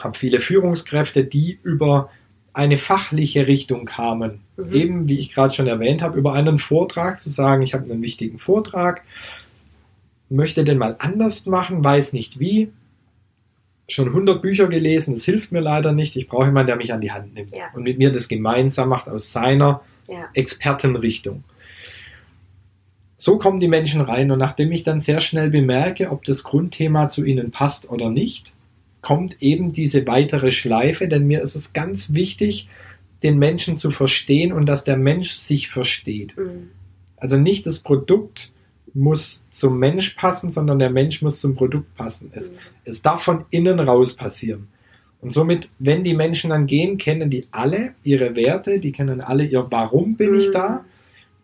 Habe viele Führungskräfte, die über eine fachliche Richtung kamen. Mhm. Eben, wie ich gerade schon erwähnt habe, über einen Vortrag zu sagen, ich habe einen wichtigen Vortrag, möchte den mal anders machen, weiß nicht wie. Schon 100 Bücher gelesen, es hilft mir leider nicht. Ich brauche jemanden, der mich an die Hand nimmt ja. und mit mir das gemeinsam macht aus seiner ja. Expertenrichtung. So kommen die Menschen rein und nachdem ich dann sehr schnell bemerke, ob das Grundthema zu ihnen passt oder nicht, kommt eben diese weitere Schleife, denn mir ist es ganz wichtig, den Menschen zu verstehen und dass der Mensch sich versteht. Mhm. Also nicht das Produkt muss zum Mensch passen, sondern der Mensch muss zum Produkt passen. Es, mhm. es darf von innen raus passieren. Und somit, wenn die Menschen dann gehen, kennen die alle ihre Werte, die kennen alle ihr Warum bin mhm. ich da.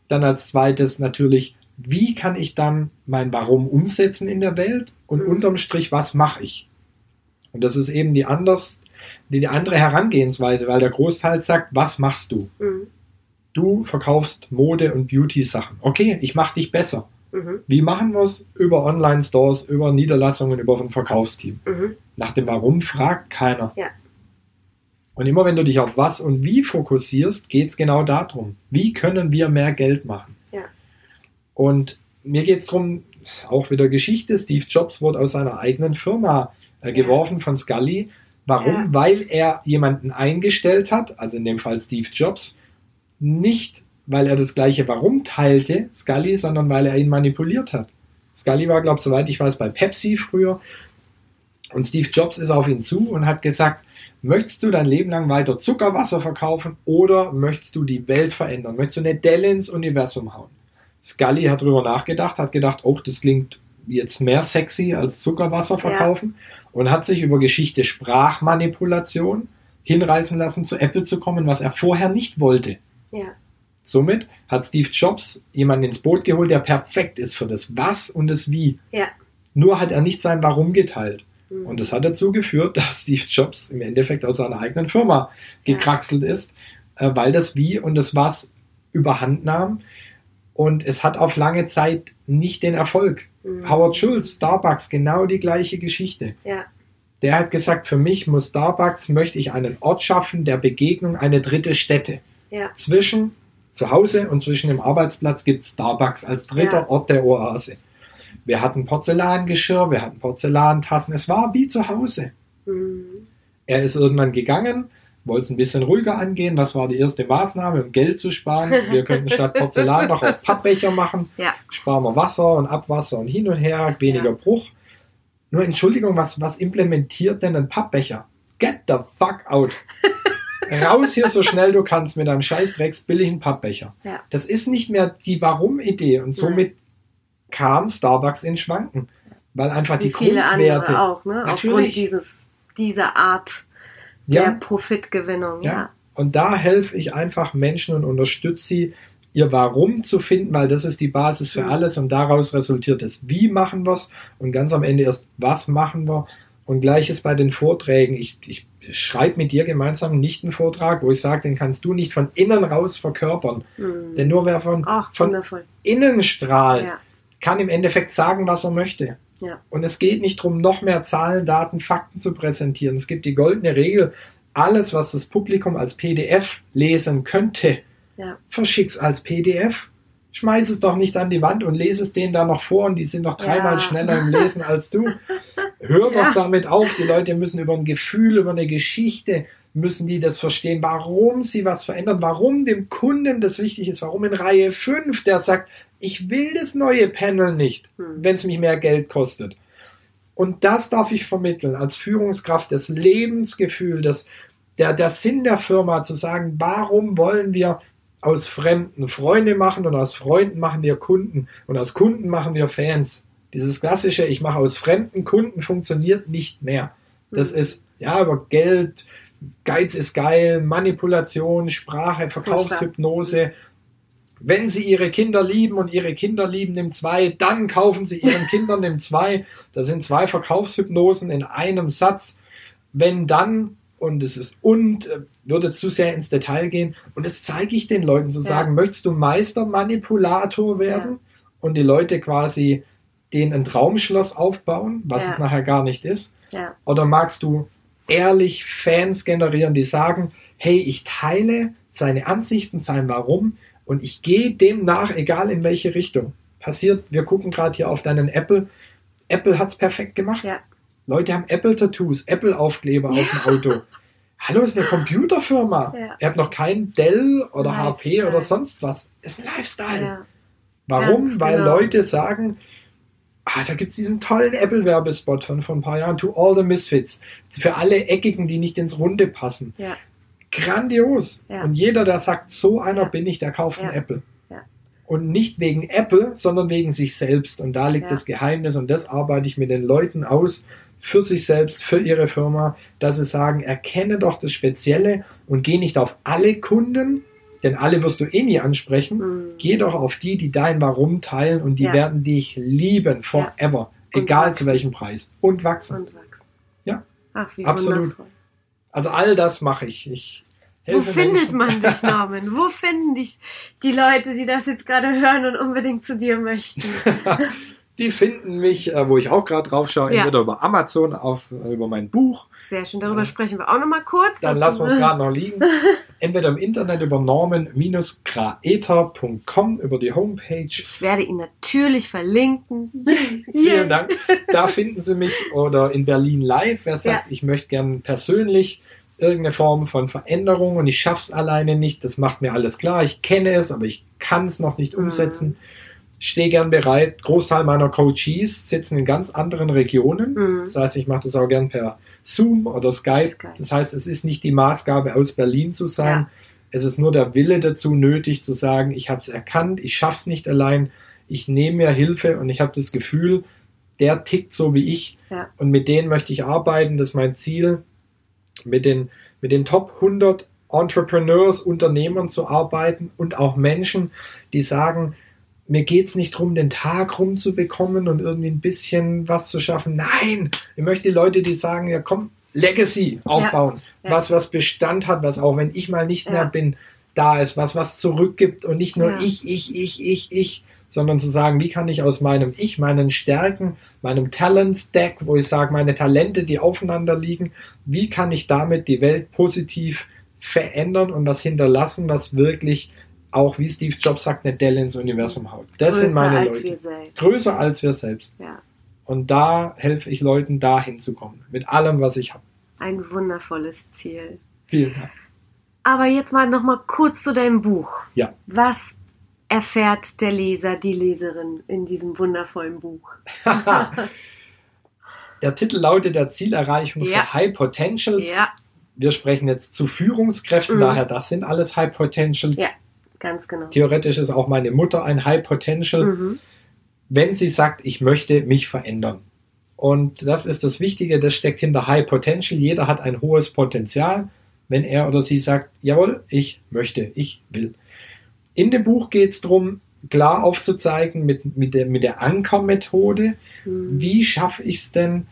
Dann als zweites natürlich, wie kann ich dann mein Warum umsetzen in der Welt und mhm. unterm Strich, was mache ich? Und das ist eben die anders, die, die andere Herangehensweise, weil der Großteil sagt, was machst du? Mhm. Du verkaufst Mode und Beauty-Sachen. Okay, ich mache dich besser. Mhm. Wie machen wir es? Über Online-Stores, über Niederlassungen, über ein Verkaufsteam. Mhm. Nach dem Warum fragt keiner. Ja. Und immer wenn du dich auf was und wie fokussierst, geht es genau darum. Wie können wir mehr Geld machen? Ja. Und mir geht es darum, auch wieder Geschichte, Steve Jobs wurde aus seiner eigenen Firma äh, geworfen von Scully. Warum?
Ja.
Weil er jemanden eingestellt hat, also in dem Fall Steve Jobs, nicht weil er das gleiche Warum teilte, Scully, sondern weil er ihn manipuliert hat. Scully war, glaube ich, soweit ich weiß, bei Pepsi früher. Und Steve Jobs ist auf ihn zu und hat gesagt, möchtest du dein Leben lang weiter Zuckerwasser verkaufen oder möchtest du die Welt verändern? Möchtest du eine Delle ins Universum hauen? Scully hat darüber nachgedacht, hat gedacht, oh, das klingt jetzt mehr sexy als Zuckerwasser verkaufen und hat sich über Geschichte Sprachmanipulation hinreißen lassen, zu Apple zu kommen, was er vorher nicht wollte.
Ja.
Somit hat Steve Jobs jemanden ins Boot geholt, der perfekt ist für das Was und das Wie.
Ja.
Nur hat er nicht sein Warum geteilt.
Mhm.
Und das hat dazu geführt, dass Steve Jobs im Endeffekt aus seiner eigenen Firma gekraxelt ist, äh, weil das Wie und das Was überhand nahm. Und es hat auf lange Zeit nicht den Erfolg.
Mhm.
Howard Schulz, Starbucks, genau die gleiche Geschichte.
Ja.
Der hat gesagt, für mich muss Starbucks, möchte ich einen Ort schaffen der Begegnung, eine dritte Stätte.
Ja.
Zwischen zu Hause und zwischen dem Arbeitsplatz gibt Starbucks als dritter
Ja.
Ort der Oase. Wir hatten Porzellangeschirr, wir hatten Porzellantassen, es war wie zu Hause.
Mhm.
Er ist irgendwann gegangen, wollte es ein bisschen ruhiger angehen. Was war die erste Maßnahme, um Geld zu sparen? Wir könnten statt Porzellan noch auch Pappbecher machen.
Ja.
Sparen wir Wasser und Abwasser und hin und her, weniger
Ja.
Bruch. Nur Entschuldigung, was, was implementiert denn ein Pappbecher? Get the fuck out. Raus hier so schnell du kannst mit einem scheißdrecks billigen Pappbecher.
Ja.
Das ist nicht mehr die Warum-Idee und somit kam Starbucks in Schwanken. Weil einfach
Wie
die
viele
Grundwerte.
andere auch, ne?
Natürlich.
Aufgrund dieses, dieser Art der
ja,
Profitgewinnung.
Ja.
Ja.
Und da helfe ich einfach Menschen und unterstütze sie, ihr Warum zu finden, weil das ist die Basis für
Mhm.
alles und daraus resultiert es, wie machen wir es und ganz am Ende erst, was machen wir. Und gleiches bei den Vorträgen. Ich, ich schreibe mit dir gemeinsam nicht einen Vortrag, wo ich sage, den kannst du nicht von innen raus verkörpern.
Mhm.
Denn nur wer von,
Ach,
von
wundervoll.
innen strahlt,
Ja.
kann im Endeffekt sagen, was er möchte.
Ja.
Und es geht nicht darum, noch mehr Zahlen, Daten, Fakten zu präsentieren. Es gibt die goldene Regel, alles, was das Publikum als PDF lesen könnte,
Ja.
verschick's als PDF. Schmeiß es doch nicht an die Wand und lese es denen da noch vor und die sind noch dreimal
Ja.
schneller im Lesen als du. Hör
Ja.
doch damit auf. Die Leute müssen über ein Gefühl, über eine Geschichte, müssen die das verstehen, warum sie was verändern, warum dem Kunden das wichtig ist, warum in Reihe 5 der sagt, ich will das neue Panel nicht,
Hm.
wenn es mich mehr Geld kostet. Und das darf ich vermitteln als Führungskraft, das Lebensgefühl, das, der, der Sinn der Firma, zu sagen, warum wollen wir aus Fremden Freunde machen und aus Freunden machen wir Kunden und aus Kunden machen wir Fans. Dieses klassische, ich mache aus Fremden Kunden funktioniert nicht mehr. Das
Mhm.
ist, ja, über Geld, Geiz ist geil, Manipulation, Sprache, Verkaufshypnose. Wenn Sie Ihre Kinder lieben und Ihre Kinder lieben im zwei, dann kaufen Sie Ihren Kindern im zwei. Das sind zwei Verkaufshypnosen in einem Satz. Wenn dann, und es ist und, äh, würde zu sehr ins Detail gehen, und das zeige ich den Leuten zu
Ja.
sagen, möchtest du Meistermanipulator werden und die Leute quasi denen ein Traumschloss aufbauen, was
Ja.
es nachher gar nicht ist?
Ja.
Oder magst du ehrlich Fans generieren, die sagen, hey, ich teile seine Ansichten, sein Warum und ich gehe dem nach, egal in welche Richtung. Passiert, wir gucken gerade hier auf deinen Apple. Apple hat's perfekt gemacht.
Ja.
Leute haben Apple-Tattoos, Apple-Aufkleber auf dem Auto. Hallo, ist eine Computerfirma.
Ja.
Ihr habt noch kein Dell oder HP
Lifestyle.
oder sonst was. Ist ein Lifestyle.
Ja.
Warum?
Ganz
Weil
genau.
Leute sagen, ah, da gibt's diesen tollen Apple-Werbespot von vor ein paar Jahren, To All the Misfits. Für alle Eckigen, die nicht ins Runde passen.
Ja.
Grandios.
Ja.
Und jeder, der sagt, so einer
Ja.
bin ich, der kauft
Ja.
ein Apple. Und nicht wegen Apple, sondern wegen sich selbst. Und da liegt das Geheimnis. Und das arbeite ich mit den Leuten aus, für sich selbst, für ihre Firma, dass sie sagen, erkenne doch das Spezielle und geh nicht auf alle Kunden, denn alle wirst du eh nie ansprechen.
Mhm.
Geh doch auf die, die dein Warum teilen und die
Ja.
werden dich lieben, forever.
Und
Egal
wachsen.
zu welchem Preis. Und wachsen.
Und wachsen.
Ja.
Ach, wie
Absolut.
wundervoll.
Also all das mache ich. Ich
Wo findet man dich, Norman? Wo finden dich die Leute, die das jetzt gerade hören und unbedingt zu dir möchten?
Die finden mich, äh, wo ich auch gerade drauf schaue,
Ja.
entweder über Amazon, auf, äh, über mein Buch.
Sehr schön, darüber sprechen wir auch nochmal kurz.
Dann lassen wir es gerade noch liegen. Entweder im Internet über norman-graeter.com, über die Homepage.
Ich werde ihn natürlich verlinken.
Vielen Dank. Da finden Sie mich oder in Berlin live. Wer sagt,
Ja.
ich möchte gern persönlich irgendeine Form von Veränderung und ich schaff's alleine nicht, das macht mir alles klar. Ich kenne es, aber ich kann es noch nicht
Mhm.
Umsetzen. Stehe gern bereit. Großteil meiner Coaches sitzen in ganz anderen Regionen.
Mhm.
Das heißt, ich mache das auch gern per Zoom oder Skype.
Skype.
Das heißt, es ist nicht die Maßgabe, aus Berlin zu sein.
Ja.
Es ist nur der Wille dazu nötig, zu sagen, ich habe es erkannt, ich schaff's nicht allein, ich nehme mir Hilfe und ich habe das Gefühl, der tickt so wie ich
Ja.
und mit denen möchte ich arbeiten. Das ist mein Ziel, mit den, mit den Top 100 Entrepreneurs, Unternehmern zu arbeiten und auch Menschen, die sagen, mir geht's nicht darum, den Tag rumzubekommen und irgendwie ein bisschen was zu schaffen. Nein, ich möchte die Leute, die sagen, ja komm, Legacy aufbauen.
Ja.
Was, was Bestand hat, was auch wenn ich mal nicht
Ja.
mehr bin, da ist, was, was zurückgibt und nicht nur
Ja.
ich, ich, ich, ich, ich, sondern zu sagen, wie kann ich aus meinem Ich, meinen Stärken, meinem Talent-Stack, wo ich sage, meine Talente, die aufeinander liegen, wie kann ich damit die Welt positiv verändern und was hinterlassen, was wirklich auch, wie Steve Jobs sagt, eine Delle ins Universum haut. Das sind
Größer
meine
als
Leute.
wir selbst.
Größer als wir selbst.
Ja,
Und da helfe ich Leuten, da hinzukommen. Mit allem, was ich habe.
ein wundervolles Ziel.
Vielen Dank.
Aber jetzt mal noch mal kurz zu deinem Buch.
Ja.
Was erfährt der Leser, die Leserin in diesem wundervollen Buch?
Der Titel lautet der Zielerreichung
Ja.
für High Potentials.
Ja,
Wir sprechen jetzt zu Führungskräften,
Mhm.
daher das sind alles High Potentials.
Ja. Ganz genau.
Theoretisch ist auch meine Mutter ein High Potential,
Mhm.
wenn sie sagt, ich möchte mich verändern. Und das ist das Wichtige, das steckt hinter High Potential. Jeder hat ein hohes Potenzial, wenn er oder sie sagt, jawohl, ich möchte, ich will. In dem Buch geht es darum, klar aufzuzeigen mit, mit der, mit der Ankermethode,
Mhm.
wie schaffe ich es denn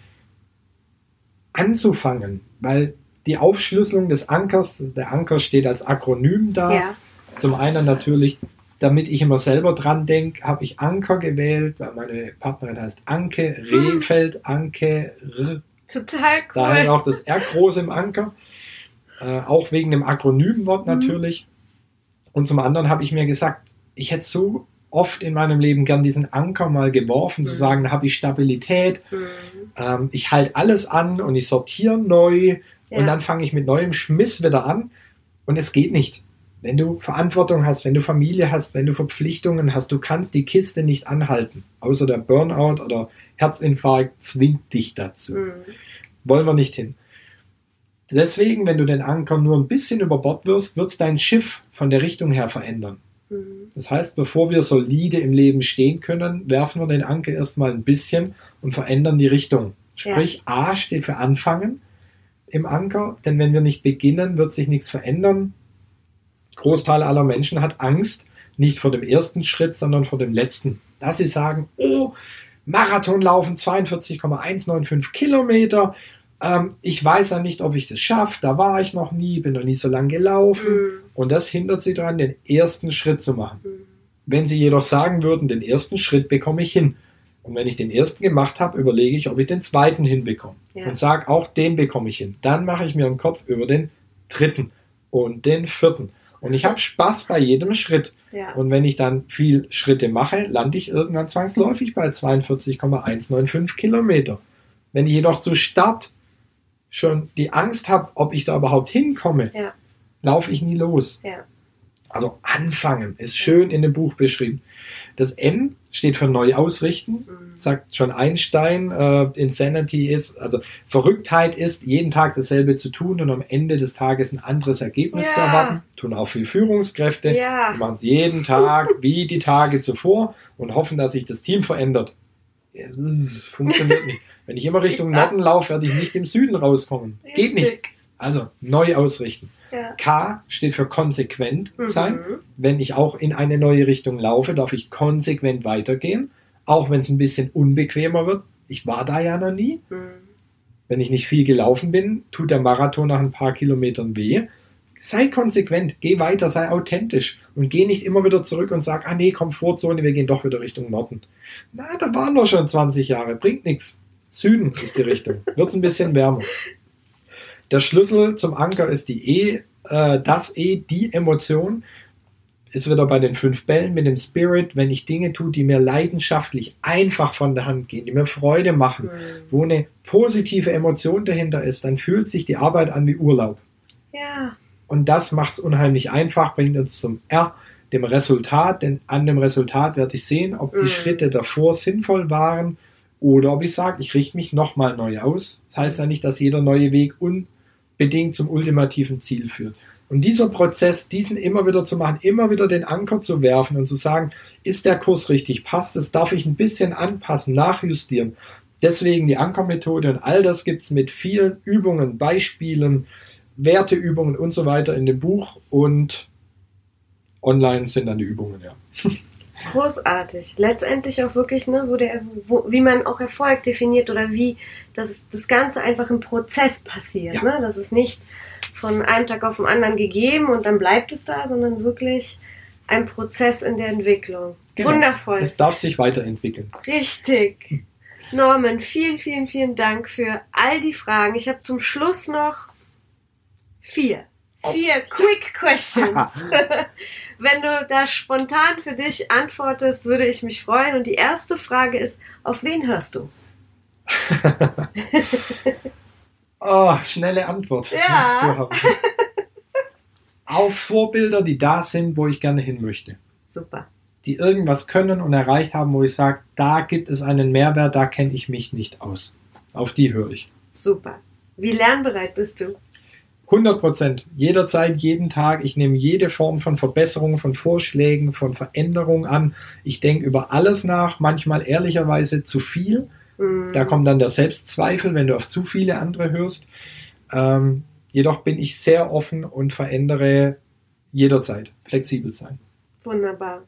anzufangen? Weil die Aufschlüsselung des Ankers, der Anker steht als Akronym da.
Ja,
Zum einen natürlich, damit ich immer selber dran denke, habe ich Anker gewählt, weil meine Partnerin heißt Anke, Rehfeld, Anke, R.
total cool.
auch das R groß im Anker. Äh, auch wegen dem Akronymwort
Mhm.
natürlich. Und zum anderen habe ich mir gesagt, ich hätte so oft in meinem Leben gern diesen Anker mal geworfen, zu
Mhm.
sagen, da habe ich Stabilität,
Mhm.
ähm, ich halte alles an und ich sortiere neu
Ja.
und dann fange ich mit neuem Schmiss wieder an und es geht nicht. Wenn du Verantwortung hast, wenn du Familie hast, wenn du Verpflichtungen hast, du kannst die Kiste nicht anhalten. Außer der Burnout oder Herzinfarkt zwingt dich dazu.
Mhm.
Wollen wir nicht hin. Deswegen, wenn du den Anker nur ein bisschen über Bord wirst, wird es dein Schiff von der Richtung her verändern.
Mhm.
Das heißt, bevor wir solide im Leben stehen können, werfen wir den Anker erstmal ein bisschen und verändern die Richtung. Sprich, A steht für Anfangen im Anker, denn wenn wir nicht beginnen, wird sich nichts verändern. Großteil aller Menschen hat Angst, nicht vor dem ersten Schritt, sondern vor dem letzten. Dass sie sagen, oh, Marathon laufen 42,195 Kilometer. Ähm, ich weiß ja nicht, ob ich das schaffe. Da war ich noch nie, bin noch nie so lange gelaufen.
Mhm.
Und das hindert sie daran, den ersten Schritt zu machen.
Mhm.
Wenn Sie jedoch sagen würden, den ersten Schritt bekomme ich hin. Und wenn ich den ersten gemacht habe, überlege ich, ob ich den zweiten hinbekomme.
Ja.
Und sage, auch den bekomme ich hin. Dann mache ich mir einen Kopf über den dritten und den vierten. Und ich habe Spaß bei jedem Schritt.
Ja.
Und wenn ich dann viel Schritte mache, lande ich irgendwann zwangsläufig bei 42,195 Kilometer. Wenn ich jedoch zu Start schon die Angst habe, ob ich da überhaupt hinkomme,
Ja.
laufe ich nie los.
Ja.
Also anfangen ist schön in dem Buch beschrieben. Das N steht für neu ausrichten,
Mhm.
sagt schon Einstein. Äh, Insanity ist, also Verrücktheit ist, jeden Tag dasselbe zu tun und am Ende des Tages ein anderes Ergebnis
Ja.
zu erwarten. Tun auch viele Führungskräfte.
Ja.
Die machen es jeden Tag wie die Tage zuvor und hoffen, dass sich das Team verändert. Das funktioniert nicht. Wenn ich immer Richtung. Norden laufe, werde ich nicht im Süden rauskommen. Geht nicht.
Richtig.
Also neu ausrichten.
Ja.
K steht für konsequent
Mhm.
sein. Wenn ich auch in eine neue Richtung laufe, darf ich konsequent weitergehen, auch wenn es ein bisschen unbequemer wird. Ich war da ja noch nie.
Mhm.
Wenn ich nicht viel gelaufen bin, tut der Marathon nach ein paar Kilometern weh. Sei konsequent, geh weiter, sei authentisch und geh nicht immer wieder zurück und sag, ah nee, Komfortzone, wir gehen doch wieder Richtung Norden. Na, da waren wir schon 20 Jahre, bringt nichts. Süden ist die Richtung, wird's ein bisschen wärmer. Der Schlüssel zum Anker ist die E, äh, das E, die Emotion. Ist wieder bei den fünf Bällen mit dem Spirit, wenn ich Dinge tue, die mir leidenschaftlich einfach von der Hand gehen, die mir Freude machen,
Mhm.
wo eine positive Emotion dahinter ist, dann fühlt sich die Arbeit an wie Urlaub.
Ja.
Und das macht es unheimlich einfach, bringt uns zum R, dem Resultat, denn an dem Resultat werde ich sehen, ob die
Mhm.
Schritte davor sinnvoll waren oder ob ich sage, ich richte mich nochmal neu aus. Das heißt ja nicht, dass jeder neue Weg unbedingt zum ultimativen Ziel führt. Und dieser Prozess, diesen immer wieder zu machen, immer wieder den Anker zu werfen und zu sagen, ist der Kurs richtig, passt es, darf ich ein bisschen anpassen, nachjustieren. Deswegen die Ankermethode und all das gibt's mit vielen Übungen, Beispielen, Werteübungen und so weiter in dem Buch und online sind dann die Übungen, ja.
Großartig. Letztendlich auch wirklich, ne, wo der, wo, wie man auch Erfolg definiert oder wie das, das Ganze einfach im Prozess passiert.
Ja.
Ne? Das ist nicht von einem Tag auf den anderen gegeben und dann bleibt es da, sondern wirklich ein Prozess in der Entwicklung.
Genau.
Wundervoll.
Es darf sich weiterentwickeln.
Richtig. Norman, vielen, vielen, vielen Dank für all die Fragen. Ich habe zum Schluss noch vier. Vier Quick Questions. Wenn du da spontan für dich antwortest, würde ich mich freuen. Und die erste Frage ist, auf wen hörst du?
Oh, schnelle Antwort.
Ja.
So. Auf Vorbilder, die da sind, wo ich gerne hin möchte.
Super.
Die irgendwas können und erreicht haben, wo ich sage, da gibt es einen Mehrwert, da kenne ich mich nicht aus. Auf die höre ich.
Super. Wie lernbereit bist du?
100 Prozent. Jederzeit, jeden Tag. Ich nehme jede Form von Verbesserung, von Vorschlägen, von Veränderung an. Ich denke über alles nach, manchmal ehrlicherweise zu viel.
Mm,
Da kommt dann der Selbstzweifel, wenn du auf zu viele andere hörst. Ähm, jedoch bin ich sehr offen und verändere jederzeit. Flexibel sein.
Wunderbar.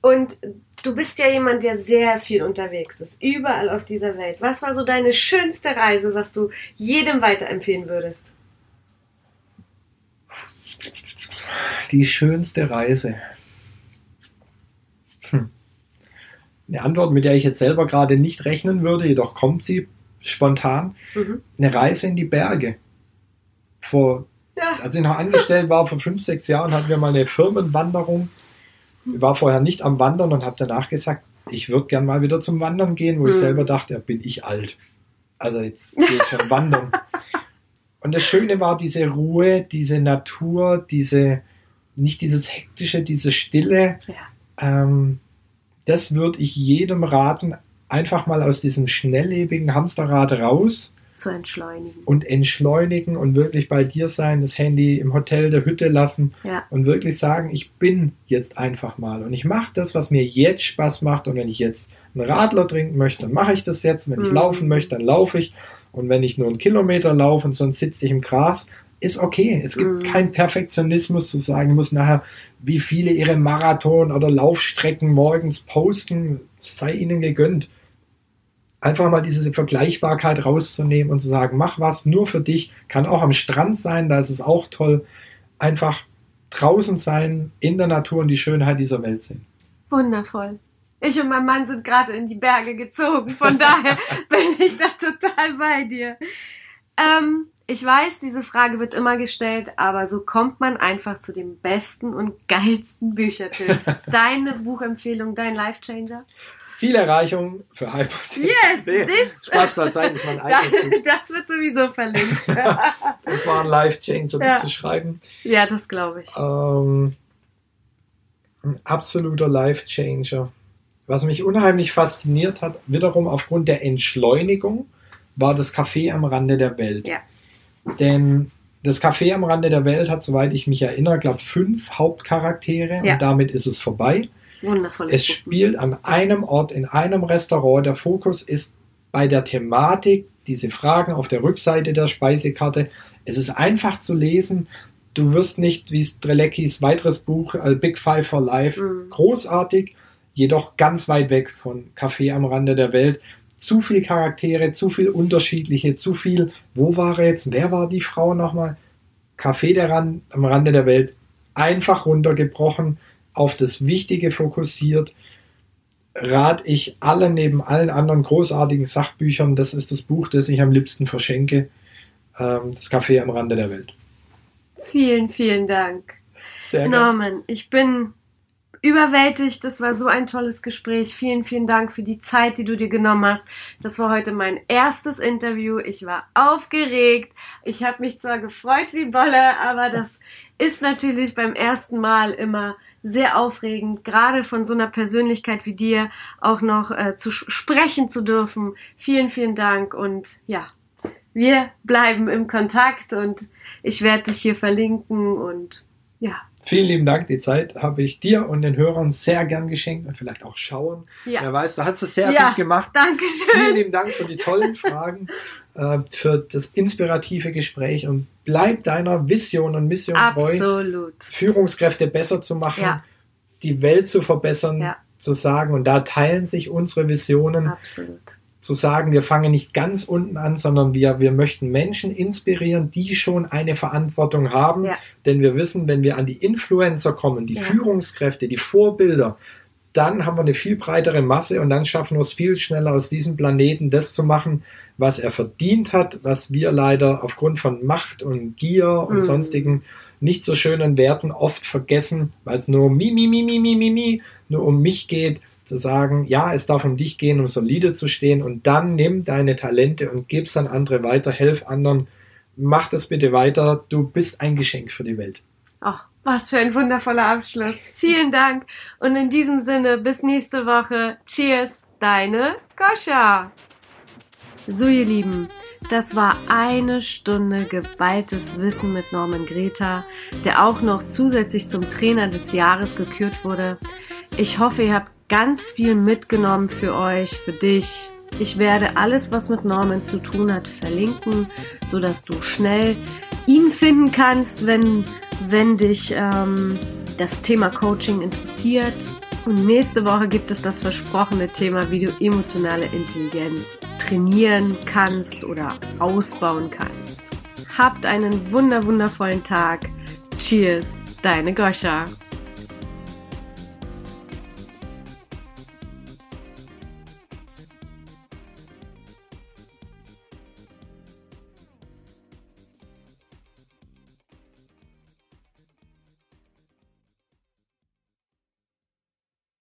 Und du bist ja jemand, der sehr viel unterwegs ist, überall auf dieser Welt. Was war so deine schönste Reise, was du jedem weiterempfehlen würdest?
Die schönste Reise. Hm. Eine Antwort, mit der ich jetzt selber gerade nicht rechnen würde, jedoch kommt sie spontan.
Mhm.
Eine Reise in die Berge. Vor
Ja,
als ich noch angestellt war, vor fünf, sechs Jahren, hatten wir mal eine Firmenwanderung. Ich war vorher nicht am Wandern und habe danach gesagt, ich würde gern mal wieder zum Wandern gehen, wo ich
Mhm.
selber dachte, ja, bin ich alt. Also jetzt gehe ich schon wandern. Und das Schöne war diese Ruhe, diese Natur, diese, nicht dieses hektische, diese Stille.
ja.
Ähm, das würde ich jedem raten, einfach mal aus diesem schnelllebigen Hamsterrad raus
zu entschleunigen.
und entschleunigen und wirklich bei dir sein, das Handy im Hotel der Hütte lassen
Ja,
und wirklich sagen, ich bin jetzt einfach mal und ich mache das, was mir jetzt Spaß macht und wenn ich jetzt einen Radler trinken möchte, dann mache ich das jetzt, wenn ich
Mhm.
laufen möchte, dann laufe ich und wenn ich nur einen Kilometer laufe und sonst sitze ich im Gras, ist okay. Es gibt
Mhm.
keinen Perfektionismus zu sagen, ich muss nachher, wie viele ihre Marathon- oder Laufstrecken morgens posten, sei ihnen gegönnt einfach mal diese Vergleichbarkeit rauszunehmen und zu sagen, mach was nur für dich, kann auch am Strand sein, da ist es auch toll. Einfach draußen sein, in der Natur und die Schönheit dieser Welt sehen.
wundervoll. Ich und mein Mann sind gerade in die Berge gezogen, von daher bin ich da total bei dir. Ähm, ich weiß, diese Frage wird immer gestellt, aber so kommt man einfach zu den besten und geilsten Büchertipps. Deine Buchempfehlung, dein Life-Changer?
Zielerreichung für Hypertension.
Yes,
Nee,
this-
Spaß beiseite, ist mein
Das, das wird sowieso verlinkt.
Das war ein Life-Changer, das
Ja.
zu schreiben.
ja, das glaube ich.
Ähm, ein absoluter Life-Changer. Was mich unheimlich fasziniert hat, wiederum aufgrund der Entschleunigung, war das Café am Rande der Welt.
Ja.
Denn das Café am Rande der Welt hat, soweit ich mich erinnere, glaube fünf Hauptcharaktere
Ja.
und damit ist es vorbei.
Wundervolles
Es spielt an einem Ort, in einem Restaurant. Der Fokus ist bei der Thematik, diese Fragen auf der Rückseite der Speisekarte. Es ist einfach zu lesen. Du wirst nicht, wie Streleckis weiteres Buch, äh, Big Five for Life,
Mhm.
großartig, jedoch ganz weit weg von Café am Rande der Welt. Zu viel Charaktere, zu viel unterschiedliche, zu viel, wo war er jetzt, wer war die Frau nochmal? Café der Rand, am Rande der Welt einfach runtergebrochen, auf das Wichtige fokussiert, rate ich alle neben allen anderen großartigen Sachbüchern, das ist das Buch, das ich am liebsten verschenke, ähm, das Café am Rande der Welt.
Vielen, vielen Dank. Norman, ich bin überwältigt. Das war so ein tolles Gespräch. Vielen, vielen Dank für die Zeit, die du dir genommen hast. Das war heute mein erstes Interview. Ich war aufgeregt. Ich habe mich zwar gefreut wie Bolle, aber das ist natürlich beim ersten Mal immer sehr aufregend, gerade von so einer Persönlichkeit wie dir auch noch äh, zu sprechen zu dürfen. Vielen, vielen Dank und ja, wir bleiben im Kontakt und ich werde dich hier verlinken und ja.
Vielen lieben Dank. Die Zeit habe ich dir und den Hörern sehr gern geschenkt und vielleicht auch schauen. Ja. Wer weiß, du hast es sehr ja, gut gemacht.
Dankeschön.
Vielen lieben Dank für die tollen Fragen, äh, für das inspirative Gespräch und bleib deiner Vision und Mission
Absolut. treu. Absolut.
Führungskräfte besser zu machen, ja. die Welt zu verbessern, zu sagen. Und da teilen sich unsere Visionen.
Absolut
zu sagen, wir fangen nicht ganz unten an, sondern wir, wir möchten Menschen inspirieren, die schon eine Verantwortung haben. Ja. Denn wir wissen, wenn wir an die Influencer kommen, die ja. Führungskräfte, die Vorbilder, dann haben wir eine viel breitere Masse und dann schaffen wir es viel schneller aus diesem Planeten das zu machen, was er verdient hat, was wir leider aufgrund von Macht und Gier und mhm. sonstigen nicht so schönen Werten oft vergessen, weil es nur um mi, mi, mi, mi, mi, mi, mi, nur um mich geht zu sagen, ja, es darf um dich gehen, um solide zu stehen und dann nimm deine Talente und gib's an andere weiter, helf anderen, mach das bitte weiter, du bist ein Geschenk für die Welt.
Oh, was für ein wundervoller Abschluss. Vielen Dank und in diesem Sinne bis nächste Woche. Cheers, deine Goscha. So ihr Lieben, das war eine Stunde geballtes Wissen mit Norman Greta, der auch noch zusätzlich zum Trainer des Jahres gekürt wurde. Ich hoffe, ihr habt ganz viel mitgenommen für euch, für dich. Ich werde alles, was mit Norman zu tun hat, verlinken, so dass du schnell ihn finden kannst, wenn, wenn dich ähm, das Thema Coaching interessiert. Und nächste Woche gibt es das versprochene Thema, wie du emotionale Intelligenz trainieren kannst oder ausbauen kannst. Habt einen wunder wundervollen Tag. Cheers, deine Goscha.